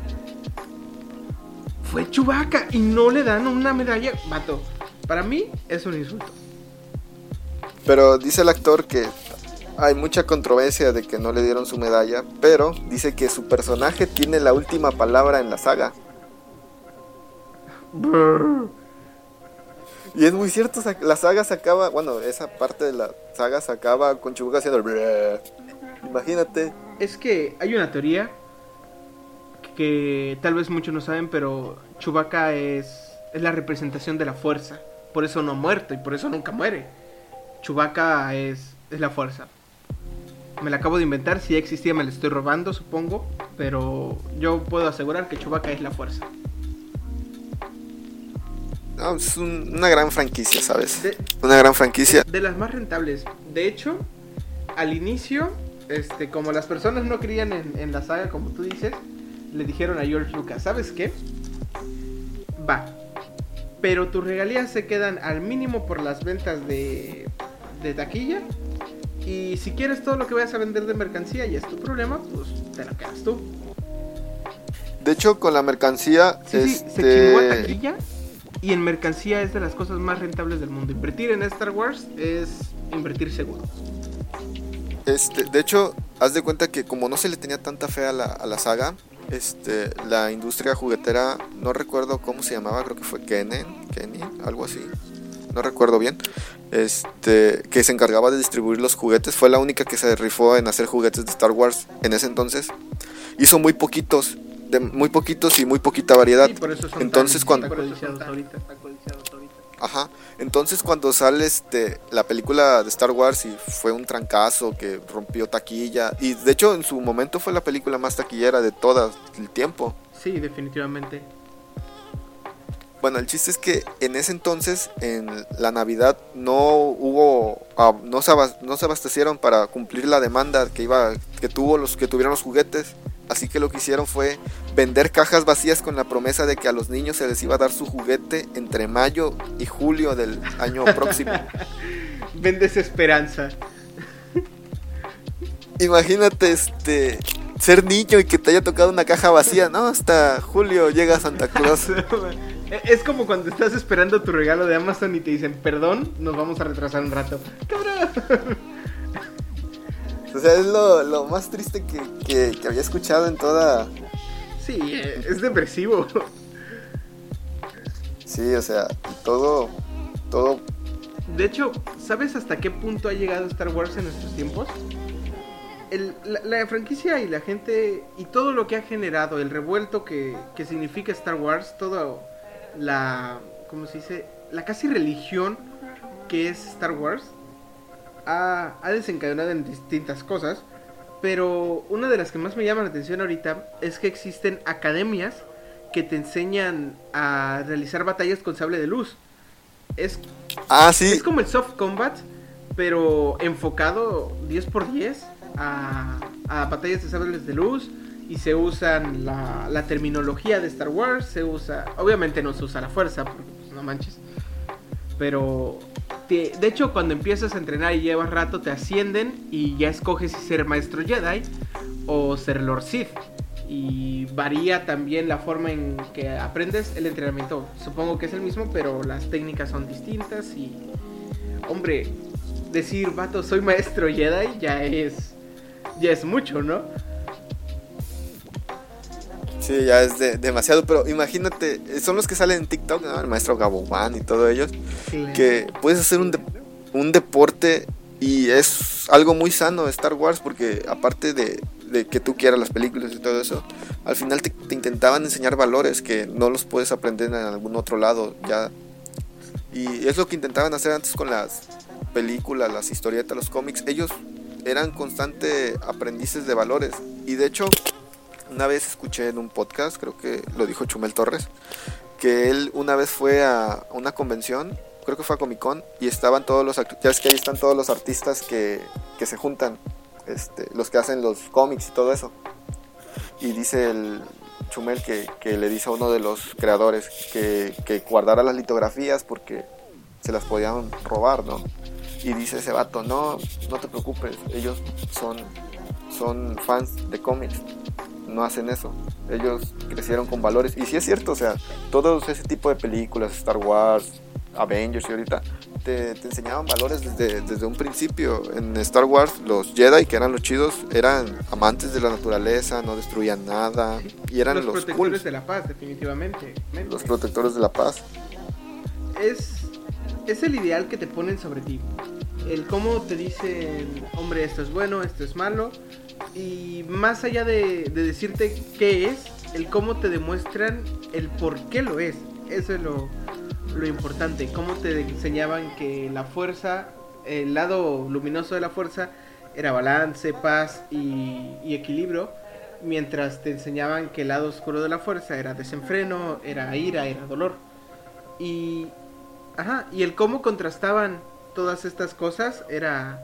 B: Fue Chubaca y no le dan una medalla. Vato, para mí es un insulto.
A: Pero dice el actor que hay mucha controversia de que no le dieron su medalla, pero dice que su personaje tiene la última palabra en la saga. Y es muy cierto, la saga se acaba, bueno, esa parte de la saga se acaba con Chewbacca haciendo el... Imagínate.
B: Es que hay una teoría que tal vez muchos no saben, pero Chewbacca es, es la representación de la fuerza. Por eso no ha muerto y por eso nunca muere. Chewbacca es, es la fuerza me la acabo de inventar. Si ya existía, me la estoy robando, supongo. Pero yo puedo asegurar que Chewbacca es la fuerza.
A: No, es un- una gran franquicia, ¿sabes? Una gran franquicia.
B: De las más rentables. De hecho, al inicio, este, como las personas no creían en, en la saga, como tú dices, le dijeron a George Lucas, ¿sabes qué? Va. Pero tus regalías se quedan al mínimo por las ventas de, de taquilla. Y si quieres todo lo que vayas a vender de mercancía y es tu problema, pues te lo quedas tú.
A: De hecho, con la mercancía,
B: Sí, sí, se
A: este,
B: chingó a taquilla. Y en mercancía es de las cosas más rentables del mundo. Invertir en Star Wars es invertir seguro.
A: este, de hecho, haz de cuenta que como no se le tenía tanta fe a la, a la saga, este, la industria juguetera, no recuerdo cómo se llamaba, creo que fue Kenen, Kenny, algo así, no recuerdo bien, este, que se encargaba de distribuir los juguetes, fue la única que se rifó en hacer juguetes de Star Wars en ese entonces. Hizo muy poquitos, de muy poquitos y muy poquita variedad.
B: Sí, por eso son
A: Entonces,
B: tan,
A: cuando-
B: tan ahorita.
A: Ajá. Entonces cuando sale este la película de Star Wars y fue un trancazo que rompió taquilla y de hecho en su momento fue la película más taquillera de todo el tiempo.
B: Sí, definitivamente.
A: Bueno, el chiste es que en ese entonces en la Navidad no hubo ah, no se, abas- no se abastecieron para cumplir la demanda que iba que tuvo los que tuvieron los juguetes. Así que lo que hicieron fue vender cajas vacías con la promesa de que a los niños se les iba a dar su juguete entre mayo y julio del año próximo.
B: Vendes esperanza.
A: Imagínate este ser niño y que te haya tocado una caja vacía, ¿no? Hasta julio llega Santa Claus.
B: es como cuando estás esperando tu regalo de Amazon y te dicen, perdón, nos vamos a retrasar un rato. ¡Cabrón!
A: O sea, es lo, lo más triste que, que- que había escuchado en toda...
B: Sí, eh, es depresivo.
A: Sí, o sea, todo... Todo...
B: De hecho, ¿sabes hasta qué punto ha llegado Star Wars en nuestros tiempos? El- la, la franquicia y la gente y todo lo que ha generado, el revuelto que, que significa Star Wars, toda la, ¿cómo se dice? La casi religión que es Star Wars, ha, ha desencadenado en distintas cosas, pero una de las que más me llama la atención ahorita es que existen academias que te enseñan a realizar batallas con sable de luz. Es
A: Ah, sí.
B: es como el soft combat, pero enfocado 10 por 10 a, a batallas de sables de luz. Y se usan la, terminología de Star Wars. Se usa. Obviamente no se usa la fuerza, porque pues, no manches. Pero. de hecho, cuando empiezas a entrenar y llevas rato, te ascienden. Y ya escoges si ser maestro Jedi o ser Lord Sith. Y varía también la forma en que aprendes el entrenamiento. Supongo que es el mismo, pero las técnicas son distintas. Y. Hombre, decir, vato, soy maestro Jedi ya es. Ya es mucho, ¿no?
A: Sí, ya es de- demasiado, pero imagínate, son los que salen en TikTok, ¿no? El maestro Gaboban y todos ellos, que puedes hacer un, de- un deporte y es algo muy sano Star Wars porque aparte de, de que tú quieras las películas y todo eso, al final te, te intentaban enseñar valores que no los puedes aprender en algún otro lado ya. Y es lo que intentaban hacer antes con las películas, las historietas, los cómics. Ellos eran constante aprendices de valores y de hecho una vez escuché en un podcast, creo que lo dijo Chumel Torres, que él una vez fue a una convención, creo que fue a Comic Con, y estaban todos los, ya es que ahí están todos los artistas que, que se juntan, este, los que hacen los cómics y todo eso. Y dice el Chumel que, que le dice a uno de los creadores que, que guardara las litografías porque se las podían robar, ¿no? Y dice ese vato, no, no te preocupes, ellos son, son fans de cómics, no hacen eso. Ellos crecieron con valores. Y sí es cierto, o sea, todos ese tipo de películas, Star Wars, Avengers y ahorita, te, te enseñaban valores desde, desde un principio. En Star Wars, los Jedi, que eran los chidos, eran amantes de la naturaleza, no destruían nada. Y eran
B: los,
A: los,
B: protectores de la paz, definitivamente.
A: los protectores de la paz.
B: es, es el ideal que te ponen sobre ti. El cómo te dicen, hombre, esto es bueno, esto es malo. Y más allá de, de decirte qué es, el cómo te demuestran el por qué lo es. Eso es lo, lo importante. Cómo te enseñaban que la fuerza, el lado luminoso de la fuerza, era balance, paz y, y equilibrio. Mientras te enseñaban que el lado oscuro de la fuerza era desenfreno, era ira, era dolor. Y, ajá, y el cómo contrastaban todas estas cosas era,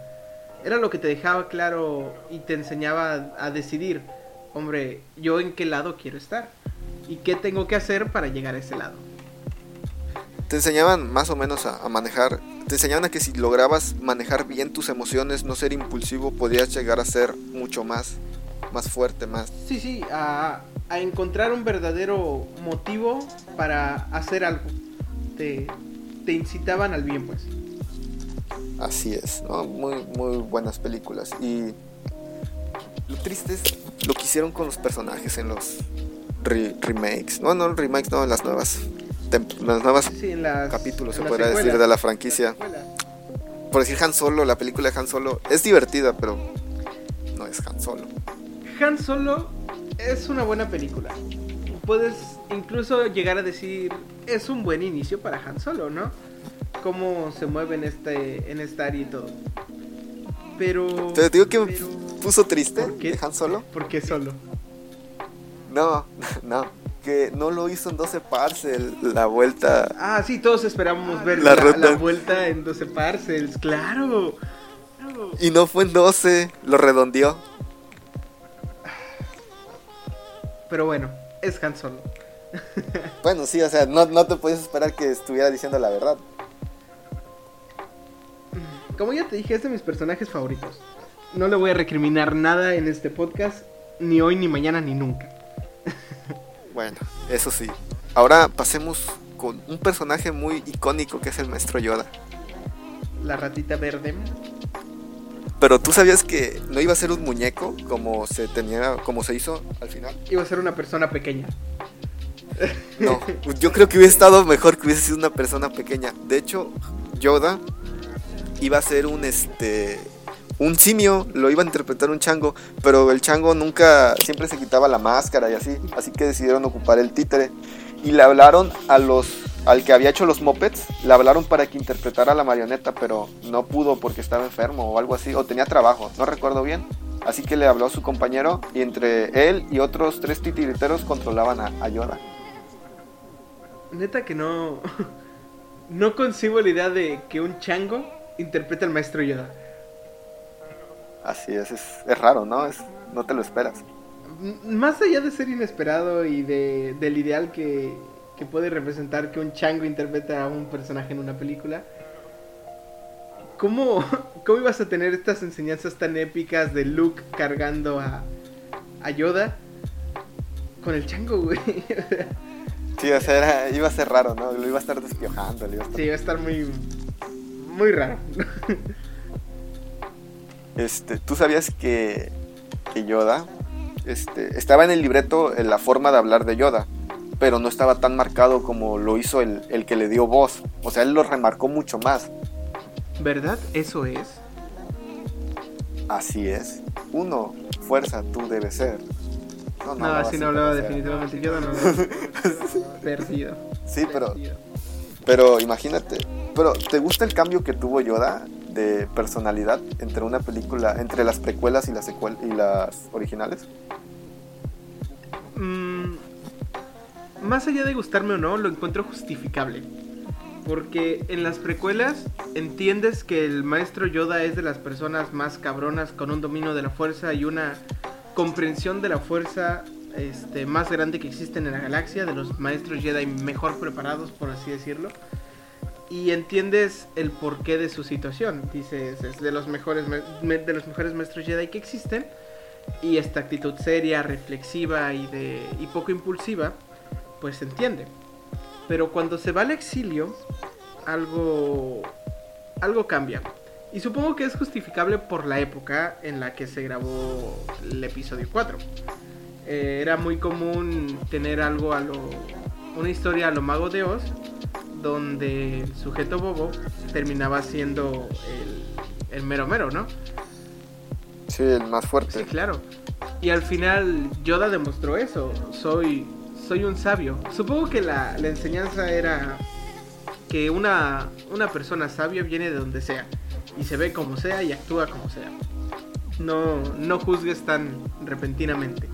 B: era lo que te dejaba claro y te enseñaba a, a decidir, hombre, yo en qué lado quiero estar y qué tengo que hacer para llegar a ese lado.
A: Te enseñaban más o menos a, a manejar, te enseñaban a que si lograbas manejar bien tus emociones, no ser impulsivo, podías llegar a ser mucho más, más fuerte, más...
B: Sí, sí, a, a encontrar un verdadero motivo para hacer algo. Te, te incitaban al bien, pues.
A: Así es, ¿no? Muy, muy buenas películas. Y lo triste es lo que hicieron con los personajes en los re- remakes. No, no, remakes, no, en las nuevas. Las nuevas
B: Sí, en las,
A: capítulos, se
B: en
A: podría decir, de la franquicia.
B: La.
A: Por decir Han Solo, la película de Han Solo es divertida, pero no es Han Solo.
B: Han Solo es una buena película. Puedes incluso llegar a decir, es un buen inicio para Han Solo, ¿no? Cómo se mueve en, este, en esta área y todo. Pero...
A: Te digo que me
B: pero-
A: puso triste
B: ¿Por qué?
A: de Han Solo.
B: ¿Por qué solo?
A: No, no, que no lo hizo en 12 parcel la vuelta.
B: Ah, sí, todos esperábamos ver
A: La
B: la,
A: ruta.
B: la vuelta en 12 parcels, claro. Claro.
A: Y no fue en 12, lo redondeó.
B: Pero bueno, es Han Solo.
A: Bueno, sí, o sea, no, no te podías esperar que estuviera diciendo la verdad.
B: Como ya te dije, es de mis personajes favoritos. No le voy a recriminar nada en este podcast, ni hoy, ni mañana, ni nunca.
A: Bueno, eso sí. Ahora pasemos con un personaje muy icónico que es el maestro Yoda.
B: La ratita verde.
A: Pero tú sabías que no iba a ser un muñeco como se tenía, como se hizo al final.
B: Iba a ser una persona pequeña.
A: No, yo creo que hubiera estado mejor que hubiese sido una persona pequeña. De hecho, Yoda iba a ser un este un simio, lo iba a interpretar un chango, pero el chango nunca siempre se quitaba la máscara y así, así que decidieron ocupar el títere y le hablaron a los al que había hecho los mopeds, le hablaron para que interpretara la marioneta, pero no pudo porque estaba enfermo o algo así, o tenía trabajo, no recuerdo bien. Así que le habló a su compañero y entre él y otros tres titiriteros controlaban a, a Yoda.
B: Neta que no. No concibo la idea de que un chango interprete al maestro Yoda.
A: Así es, es, es raro, ¿no? Es, no te lo esperas.
B: Más allá de ser inesperado y de, del ideal que, que puede representar que un chango interprete a un personaje en una película, ¿cómo, ¿cómo ibas a tener estas enseñanzas tan épicas de Luke cargando a, a Yoda con el chango, güey?
A: Sí, o sea, era- iba a ser raro, ¿no? Lo iba a estar despiojando, lo iba a estar-
B: Sí, va a estar muy, muy raro.
A: Este, ¿tú sabías que, que Yoda este, estaba en el libreto en la forma de hablar de Yoda, pero no estaba tan marcado como lo hizo el, el que le dio voz? O sea, él lo remarcó mucho más.
B: ¿Verdad? Eso es.
A: Así es. Uno, fuerza, tú debes ser.
B: No,
A: lo
B: así no hablaba definitivamente Yoda, no. Perdido.
A: Sí,
B: Perdido.
A: pero imagínate. Pero, ¿te gusta el cambio que tuvo Yoda de personalidad entre una película, entre las precuelas y las, y las originales?
B: Mm, más allá de gustarme o no, lo encuentro justificable. Porque en las precuelas entiendes que el maestro Yoda es de las personas más cabronas con un dominio de la fuerza y una comprensión de la fuerza este, más grande que existen en la galaxia, de los maestros Jedi mejor preparados, por así decirlo. Y entiendes el porqué de su situación. Dices, es de los mejores, de los mejores maestros Jedi que existen y esta actitud seria, reflexiva y, de, poco impulsiva, pues se entiende. Pero cuando se va al exilio, algo, algo cambia. Y supongo que es justificable por la época en la que se grabó el episodio 4. Eh, era muy común tener algo a lo... una historia a lo mago de Oz, donde el sujeto bobo terminaba siendo el, el mero mero, ¿no?
A: Sí, el más
B: Sí,
A: fuerte.
B: claro. Y al final Yoda demostró eso. Soy, soy un sabio. Supongo que la, la enseñanza era que una, una persona sabia viene de donde sea. Y se ve como sea y actúa como sea. No, no juzgues tan repentinamente.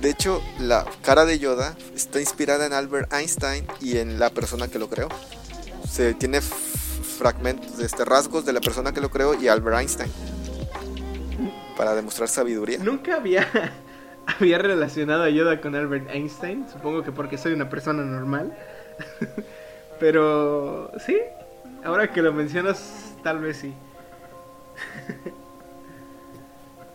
A: De hecho, la cara de Yoda está inspirada en Albert Einstein y en la persona que lo creó. Se tiene fragmentos, este, rasgos de la persona que lo creó y Albert Einstein. Para demostrar sabiduría.
B: Nunca había, había relacionado a Yoda con Albert Einstein. Supongo que porque soy una persona normal. Pero sí, ahora que lo mencionas, tal vez sí.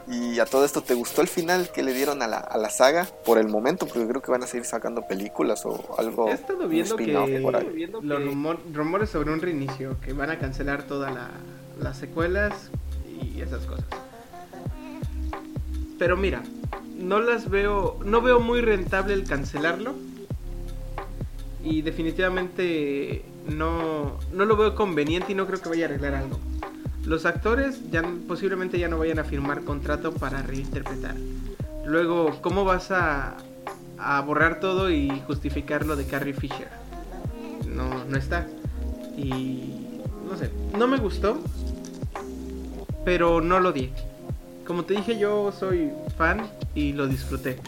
A: Y a todo esto, ¿te gustó el final que le dieron a la, a la saga por el momento? Porque creo que van a seguir sacando películas o algo.
B: He estado viendo que los rumores sobre un reinicio, que van a cancelar todas las secuelas y esas cosas. Pero mira, no las veo, no veo muy rentable el cancelarlo. Y definitivamente no, no lo veo conveniente y no creo que vaya a arreglar algo. Los actores ya posiblemente ya no vayan a firmar contrato para reinterpretar. Luego, ¿cómo vas a, a borrar todo y justificar lo de Carrie Fisher? No, no está. Y no sé, no me gustó, pero no lo di. Como te dije, yo soy fan y lo disfruté.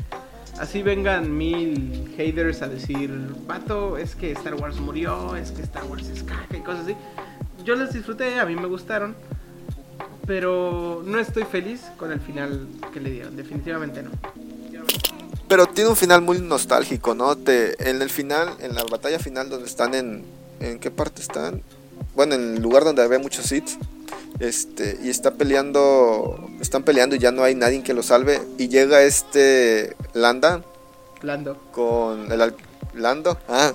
B: Así vengan mil haters a decir, vato, es que Star Wars murió, es que Star Wars es caca y cosas así yo las disfruté, a mí me gustaron, pero no estoy feliz con el final que le dieron, definitivamente no.
A: Pero tiene un final muy nostálgico, ¿no? Te, en el final, en la batalla final donde están en... ¿En qué parte están? Bueno, en el lugar donde había muchos hits. Este, y está peleando, están peleando y ya no hay nadie que lo salve. Y llega este Landa.
B: Lando.
A: Con el Lando. Ah,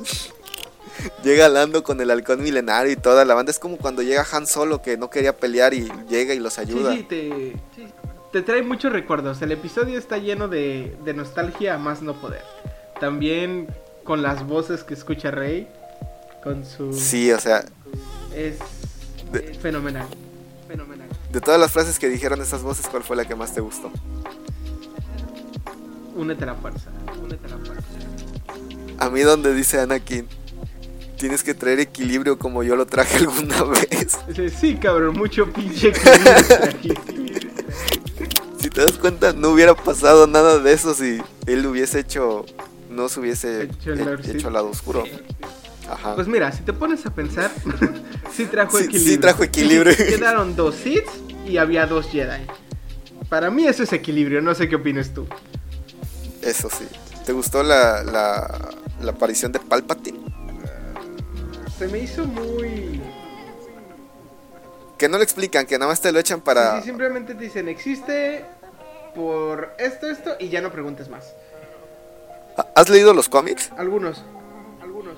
A: llega Lando con el halcón milenario y toda la banda. Es como cuando llega Han Solo que no quería pelear y llega y los ayuda.
B: Sí, te, te trae muchos recuerdos. El episodio está lleno de, nostalgia a más no poder. También con las voces que escucha Rey. Con su.
A: Sí, o sea.
B: Es, fenomenal. Fenomenal.
A: De todas las frases que dijeron esas voces, ¿cuál fue la que más te gustó?
B: Únete a la fuerza. Únete a la fuerza.
A: A mí donde dice Anakin, tienes que traer equilibrio como yo lo traje alguna vez.
B: Sí, cabrón, mucho pinche equilibrio.
A: si te das cuenta, no hubiera pasado nada de eso si él hubiese hecho, no se hubiese hecho, al lado oscuro.
B: Ajá. Pues mira, si te pones a pensar, sí trajo equilibrio.
A: Sí trajo equilibrio.
B: Quedaron dos Sith y había dos Jedi. Para mí eso es equilibrio, no sé qué opinas tú.
A: Eso sí. ¿Te gustó la, la, la aparición de Palpatine?
B: Se me hizo muy...
A: Que no le explican, que nada más te lo echan para...
B: Sí, simplemente te dicen, existe por esto, esto, y ya no preguntes más.
A: ¿Has leído los cómics?
B: Algunos, algunos.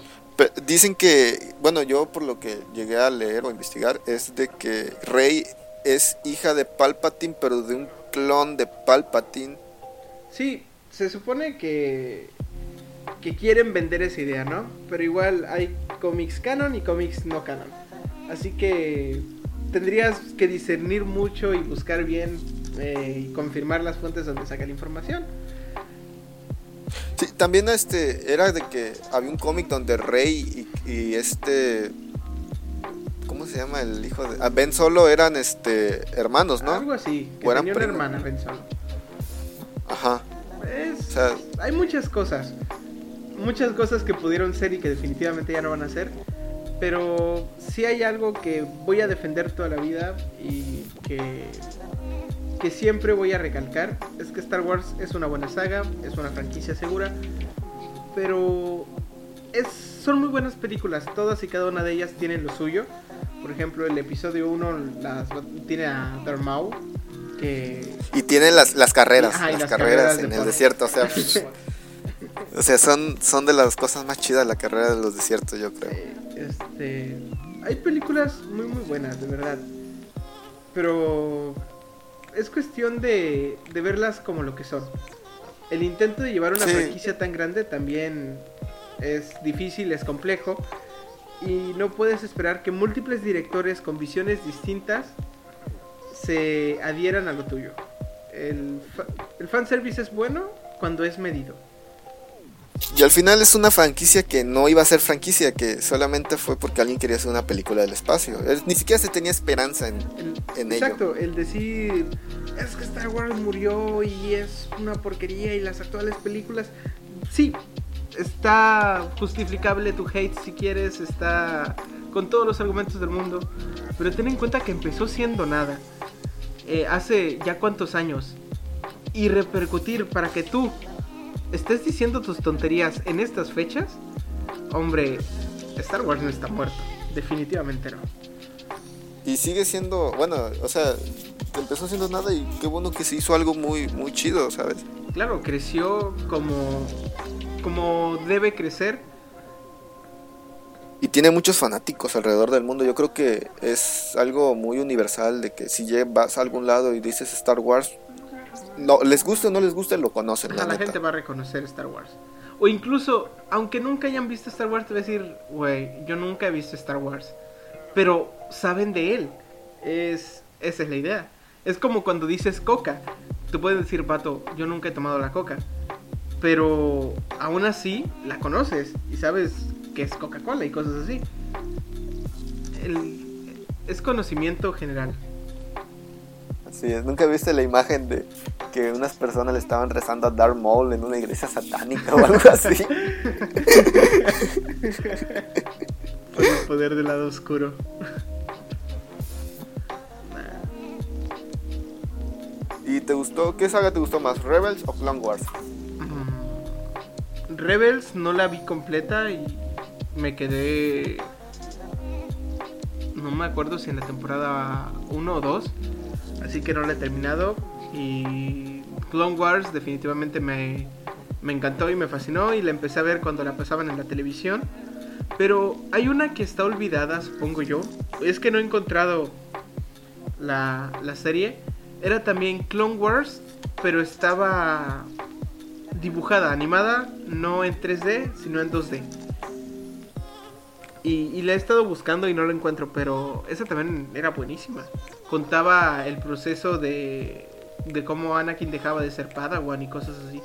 A: dicen que, bueno, yo por lo que llegué a leer o investigar, es de que Rey es hija de Palpatine, pero de un clon de Palpatine.
B: Sí, se supone que que quieren vender esa idea, ¿no? Pero igual hay cómics canon y cómics no canon. Así que tendrías que discernir mucho y buscar bien eh, y confirmar las fuentes donde saca la información.
A: Sí, también este era de que había un cómic donde Rey y, este ¿cómo se llama el hijo de ah, Ben Solo eran este hermanos, ¿no?
B: Algo así, que tenía una hermana Ben Solo.
A: Ajá.
B: hay muchas cosas muchas cosas que pudieron ser y que definitivamente ya no van a ser. Pero si hay algo que voy a defender toda la vida y que, que siempre voy a recalcar. Es que Star Wars es una buena saga, es una franquicia segura. Pero es, son muy buenas películas. Todas y cada una de ellas tienen lo suyo. Por ejemplo, el episodio 1 tiene a Darth Maul. Que...
A: Y tiene las, las carreras, las, carreras, en el desierto, o sea, O sea, son, son de las cosas más chidas la carrera de los desiertos, yo creo.
B: Este, hay películas muy muy buenas, de verdad. Pero es cuestión de, de verlas como lo que son. El intento de llevar una franquicia tan grande también es difícil, es complejo. Y no puedes esperar que múltiples directores con visiones distintas se adhieran a lo tuyo. El, el fanservice es bueno cuando es medido
A: Y al final es una franquicia que no iba a ser franquicia, que solamente fue porque alguien quería hacer una película del espacio. ni siquiera se tenía esperanza en, en
B: ello. Exacto, el decir, es que Star Wars murió y es una porquería y las actuales películas, sí, está justificable tu hate si quieres, está con todos los argumentos del mundo, pero ten en cuenta que empezó siendo nada. Eh, hace ya cuántos años. Y repercutir para que tú estés diciendo tus tonterías en estas fechas, hombre, Star Wars no está muerto. Definitivamente no.
A: Y sigue siendo, bueno, o sea, empezó siendo nada y qué bueno que se hizo algo muy, muy chido, ¿sabes?
B: Claro, creció como, como debe crecer.
A: Y tiene muchos fanáticos alrededor del mundo. Yo creo que es algo muy universal de que si vas a algún lado y dices Star Wars, no les guste o no les guste, lo conocen.
B: La, gente va a reconocer Star Wars. O incluso, aunque nunca hayan visto Star Wars, te va a decir, güey, yo nunca he visto Star Wars. Pero saben de él. Es, esa es la idea. Es como cuando dices coca. Tú puedes decir, pato, yo nunca he tomado la coca. Pero aún así la conoces y sabes que es Coca-Cola y cosas así. es conocimiento general.
A: Sí, nunca viste la imagen de que unas personas le estaban rezando a Darth Maul en una iglesia satánica o algo así.
B: Por el poder del lado oscuro.
A: ¿Y te gustó? ¿Qué saga te gustó más? ¿Rebels o Clone Wars?
B: Mm, Rebels no la vi completa y me quedé. No me acuerdo si en la temporada 1 o 2 así que no la he terminado. Y Clone Wars definitivamente me, me encantó y me fascinó y la empecé a ver cuando la pasaban en la televisión. Pero hay una que está olvidada, supongo yo. Es que no he encontrado la, la serie. Era también Clone Wars, pero estaba dibujada, animada, no en 3D, sino en 2D. Y, la he estado buscando y no la encuentro, pero esa también era buenísima. Contaba el proceso de, de cómo Anakin dejaba de ser Padawan y cosas así.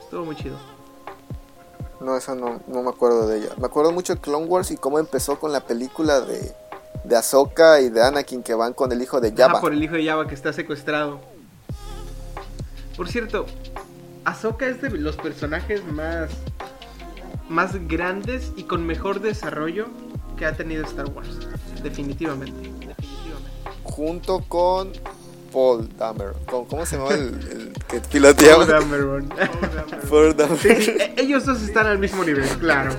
B: Estuvo muy chido.
A: No, esa no, no me acuerdo de ella. Me acuerdo mucho de Clone Wars y cómo empezó con la película de, de Ahsoka y de Anakin que van con el hijo de Jabba.
B: Ah, por el hijo de Jabba que está secuestrado. Por cierto, Ahsoka es de los personajes más más grandes y con mejor desarrollo que ha tenido Star Wars. Definitivamente.
A: Junto con Paul Dameron. ¿Cómo se llama el, que piloteaba? Paul Dameron.
B: Paul Dameron. Ellos dos están al mismo nivel, claro.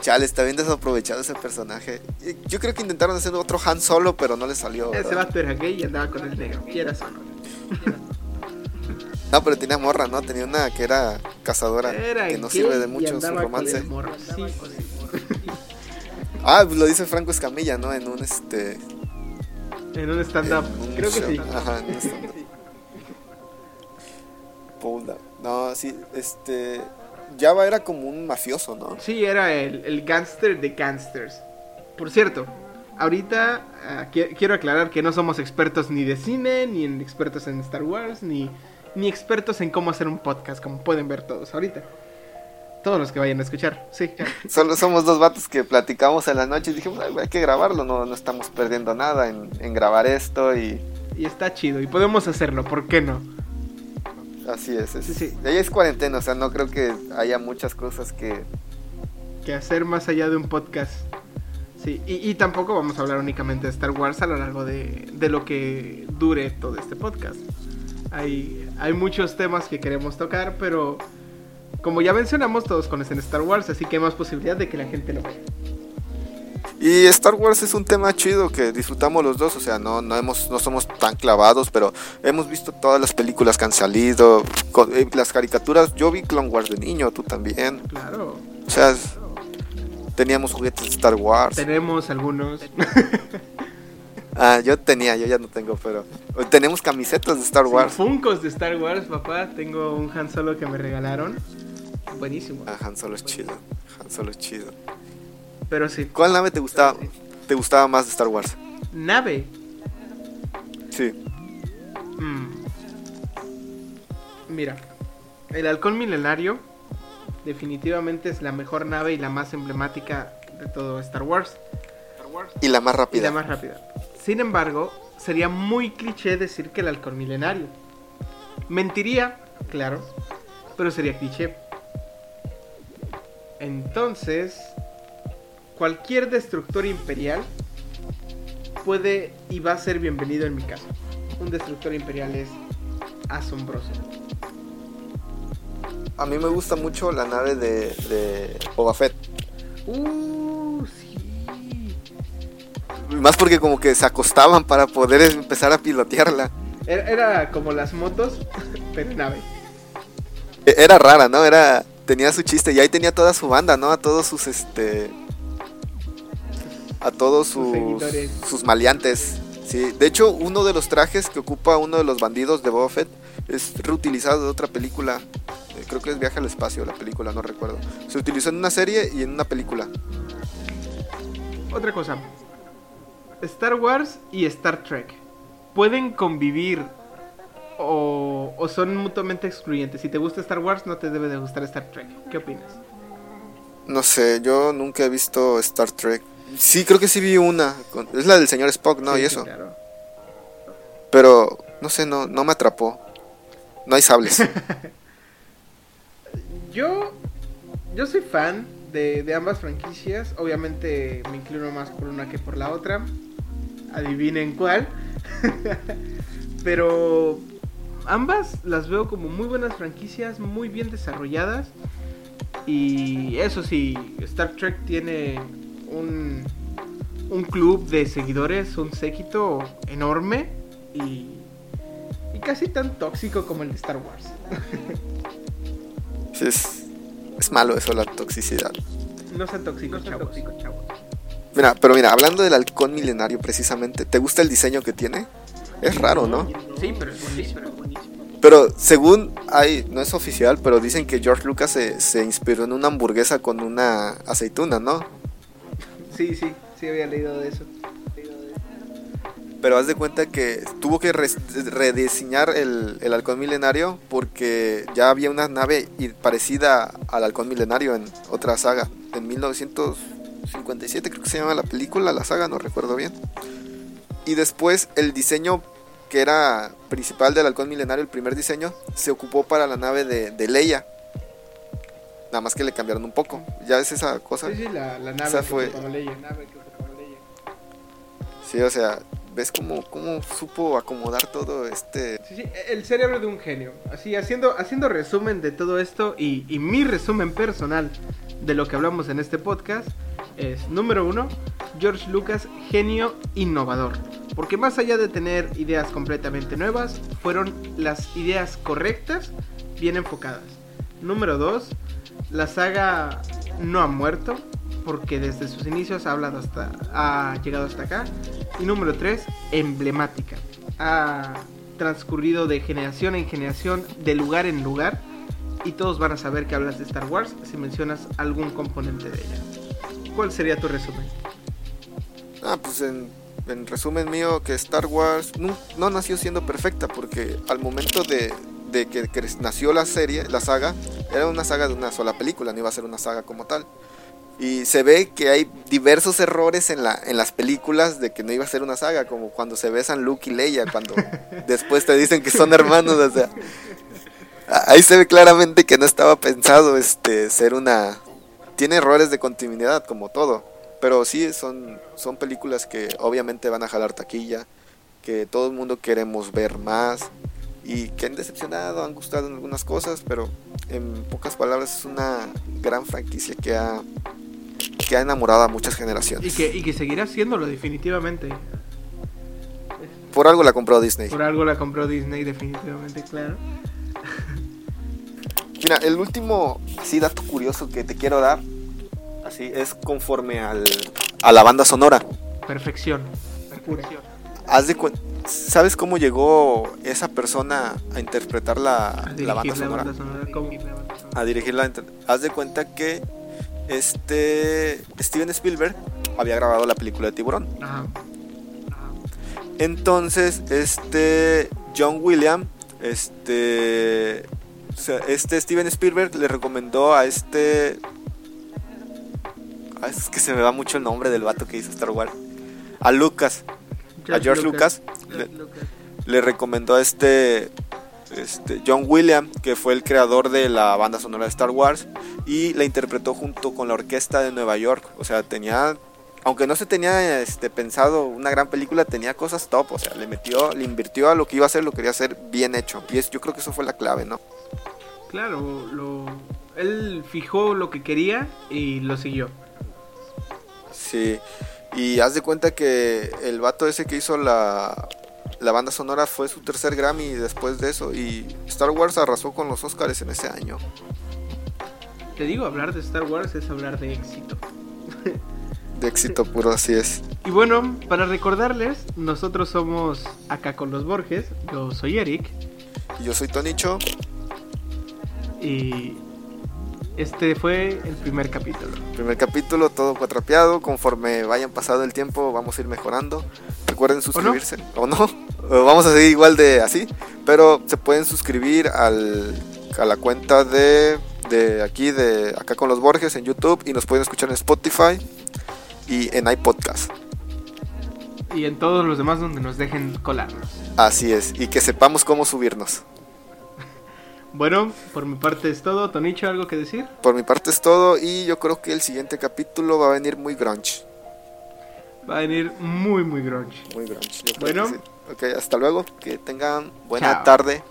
A: Chale, está bien desaprovechado ese personaje. Yo creo que intentaron hacer otro Han Solo, pero no le salió.
B: Ese va era gay y andaba con el negro. Quieras o no.
A: No, pero tenía morra, ¿no? Tenía una que era cazadora, que no sirve de mucho en su romance. ah, pues lo dice Franco Escamilla, ¿no? En un este.
B: En un stand-up. Creo que sí.
A: Ajá, en un stand-up. No, sí, este. Java era como un mafioso, ¿no?
B: Sí, era el, el gangster de gangsters. Por cierto, ahorita ah, quiero aclarar que no somos expertos ni de cine, ni en expertos en Star Wars, ni ni expertos en cómo hacer un podcast, como pueden ver todos ahorita. Todos los que vayan a escuchar, sí.
A: Solo somos dos vatos que platicamos en la noche y dijimos, hay que grabarlo, no, no estamos perdiendo nada en, grabar esto y...
B: Y está chido, y podemos hacerlo, ¿por qué no?
A: Así es, es. Sí, es cuarentena, o sea, no creo que haya muchas cosas que...
B: Que hacer más allá de un podcast. Sí, y, y, tampoco vamos a hablar únicamente de Star Wars a lo largo de, de lo que dure todo este podcast. Hay, hay muchos temas que queremos tocar, pero como ya mencionamos, todos conocen Star Wars, así que hay más posibilidad de que la gente lo vea.
A: Y Star Wars es un tema chido que disfrutamos los dos, o sea, no, no, hemos, no somos tan clavados, pero hemos visto todas las películas que han salido, eh, las caricaturas. Yo vi Clone Wars de niño, tú también.
B: Claro.
A: O sea, teníamos juguetes de Star Wars.
B: Tenemos algunos.
A: Ah, yo tenía, yo ya no tengo, pero tenemos camisetas de Star Wars.
B: Funcos de Star Wars, papá. Tengo un Han Solo que me regalaron. Buenísimo.
A: Ah, Han Solo es chido. Han Solo es chido.
B: Pero sí.
A: ¿Cuál nave te gustaba, te gustaba más de Star Wars?
B: ¿Nave?
A: Sí.
B: Mm. Mira, el halcón milenario definitivamente es la mejor nave y la más emblemática de todo Star Wars.
A: Y la más
B: Y
A: rápida.
B: la más rápida. Sin embargo, sería muy cliché decir que el halcón milenario. Mentiría, claro, pero sería cliché. Entonces, cualquier destructor imperial puede y va a ser bienvenido en mi casa. Un destructor imperial es asombroso.
A: A mí me gusta mucho la nave de, de Boba Fett.
B: Uh.
A: Más porque como que se acostaban para poder empezar a pilotearla.
B: Era, era como las motos, pero en nave.
A: E- Era rara, ¿no? Era tenía su chiste y ahí tenía toda su banda, ¿no? A todos sus este a todos
B: Sus
A: sus sus maleantes. Sí, de hecho, uno de los trajes que ocupa uno de los bandidos de Boba Fett es reutilizado de otra película. Eh, Creo que es Viaje al espacio la película, no recuerdo. Se utilizó en una serie y en una película.
B: Otra cosa. Star Wars y Star Trek. ¿Pueden convivir o, o son mutuamente excluyentes? Si te gusta Star Wars, no te debe de gustar Star Trek. ¿Qué opinas?
A: No sé, yo nunca he visto Star Trek. Sí, creo que sí vi una. con- es la del señor Spock, ¿no?
B: Sí,
A: y eso.
B: claro.
A: Pero, no sé, no, no me atrapó. No hay sables.
B: Yo, yo soy fan de, de ambas franquicias. Obviamente me inclino más por una que por la otra. Adivinen cuál. Pero ambas las veo como muy buenas franquicias, muy bien desarrolladas. Y eso sí, Star Trek tiene un, un club de seguidores, un séquito enorme y, y casi tan tóxico como el de Star Wars.
A: Sí, es, es malo eso, la toxicidad.
B: No sean tóxicos, chavos.
A: Mira, pero mira, hablando del halcón milenario precisamente, ¿te gusta el diseño que tiene? Es raro, ¿no?
B: Sí, pero es buenísimo.
A: Pero según hay, no es oficial, pero dicen que George Lucas se, se inspiró en una hamburguesa con una aceituna, ¿no?
B: Sí, sí, sí había leído de eso.
A: Pero haz de cuenta que tuvo que rediseñar el, el halcón milenario porque ya había una nave parecida al halcón milenario en otra saga. En 1957 creo que se llama la película, la saga, no recuerdo bien. Y después el diseño que era principal del halcón milenario, el primer diseño, se ocupó para la nave de, de Leia. Nada más que le cambiaron un poco. Ya ves esa cosa.
B: Sí, sí, la, la nave
A: Esa
B: que
A: fue-
B: Leia. Nave que ocupaba Leia.
A: Sí, o sea, ves cómo, cómo supo acomodar todo este...
B: Sí, sí, el cerebro de un genio. Así, haciendo, haciendo resumen de todo esto y, y mi resumen personal de lo que hablamos en este podcast es, número uno, George Lucas, genio innovador. Porque más allá de tener ideas completamente nuevas, fueron las ideas correctas, bien enfocadas. Número dos, la saga no ha muerto, porque desde sus inicios ha, hablado hasta, ha llegado hasta acá. Y número 3, emblemática. Ha transcurrido de generación en generación, de lugar en lugar. Y todos van a saber que hablas de Star Wars si mencionas algún componente de ella. ¿Cuál sería tu resumen?
A: Ah, pues en, en resumen mío, que Star Wars no, no nació siendo perfecta, porque al momento de, de que, que nació la serie, la saga, era una saga de una sola película, no iba a ser una saga como tal. Y se ve que hay diversos errores en, la, en las películas de que no iba a ser una saga, como cuando se besan Luke y Leia, cuando después te dicen que son hermanos, o sea. Ahí se ve claramente que no estaba pensado este ser una... Tiene errores de continuidad, como todo. Pero sí, son, son películas que obviamente van a jalar taquilla, que todo el mundo queremos ver más y que han decepcionado, han gustado en algunas cosas, pero en pocas palabras es una gran franquicia que ha, que ha enamorado a muchas generaciones.
B: Y que, y que seguirá siéndolo definitivamente.
A: Por algo la compró Disney.
B: Por algo la compró Disney definitivamente, claro.
A: Mira, el último así dato curioso que te quiero dar, así es conforme al, a la banda sonora.
B: Perfección. Pura.
A: Haz de ¿Sabes cómo llegó esa persona a interpretar la,
B: A
A: la banda
B: la
A: sonora?
B: banda sonora, ¿cómo?
A: A dirigirla. Haz de cuenta que este Steven Spielberg había grabado la película de Tiburón.
B: Ajá.
A: Entonces, este John William, este O sea, este Steven Spielberg le recomendó a este. Ah, es que se me va mucho el nombre del vato que hizo Star Wars. A Lucas. A George Lucas. le, le recomendó a este este, John Williams, que fue el creador de la banda sonora de Star Wars, y la interpretó junto con la orquesta de Nueva York. O sea, tenía, aunque no se tenía este, pensado una gran película, tenía cosas top. O sea, le metió, le invirtió a lo que iba a hacer, lo quería hacer bien hecho. Y es, yo creo que eso fue la clave, ¿no?
B: Claro, lo, él fijó lo que quería y lo siguió.
A: Sí, y haz de cuenta que el vato ese que hizo la, la banda sonora fue su tercer Grammy después de eso y Star Wars arrasó con los Oscars en ese año.
B: Te digo, hablar de Star Wars es hablar de éxito.
A: De éxito puro, así es.
B: Y bueno, para recordarles, nosotros somos acá con los Borges, yo soy Eric.
A: Y yo soy Tonicho.
B: Y este fue el primer capítulo.
A: Primer capítulo, todo cuatrapeado. Conforme vayan pasado el tiempo, vamos a ir mejorando. Recuerden suscribirse. ¿O no? Vamos a seguir igual de así. Pero se pueden suscribir al, a la cuenta de, de aquí, de acá con los Borges en YouTube. Y nos pueden escuchar en Spotify y en iPodcast.
B: Y en todos los demás donde nos dejen colarnos.
A: Así es. Y que sepamos cómo subirnos.
B: Bueno, por mi parte es todo. Tonicho, ¿algo que decir?
A: Por mi parte es todo y yo creo que el siguiente capítulo va a venir muy grunge.
B: Va a venir muy, muy grunge.
A: Muy grunge.
B: Bueno.
A: Sí. Ok, hasta luego. Que tengan buena Chao. tarde.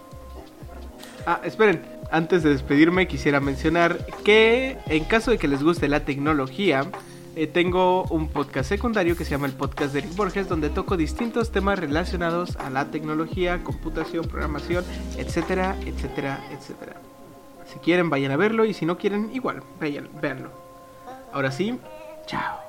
B: Ah, esperen. Antes de despedirme quisiera mencionar que en caso de que les guste la tecnología, eh, tengo un podcast secundario que se llama el podcast de Eric Borges, donde toco distintos temas relacionados a la tecnología, computación, programación, etcétera, etcétera, etcétera. Si quieren, vayan a verlo y si no quieren, igual, vayan, véanlo. Ahora sí, chao.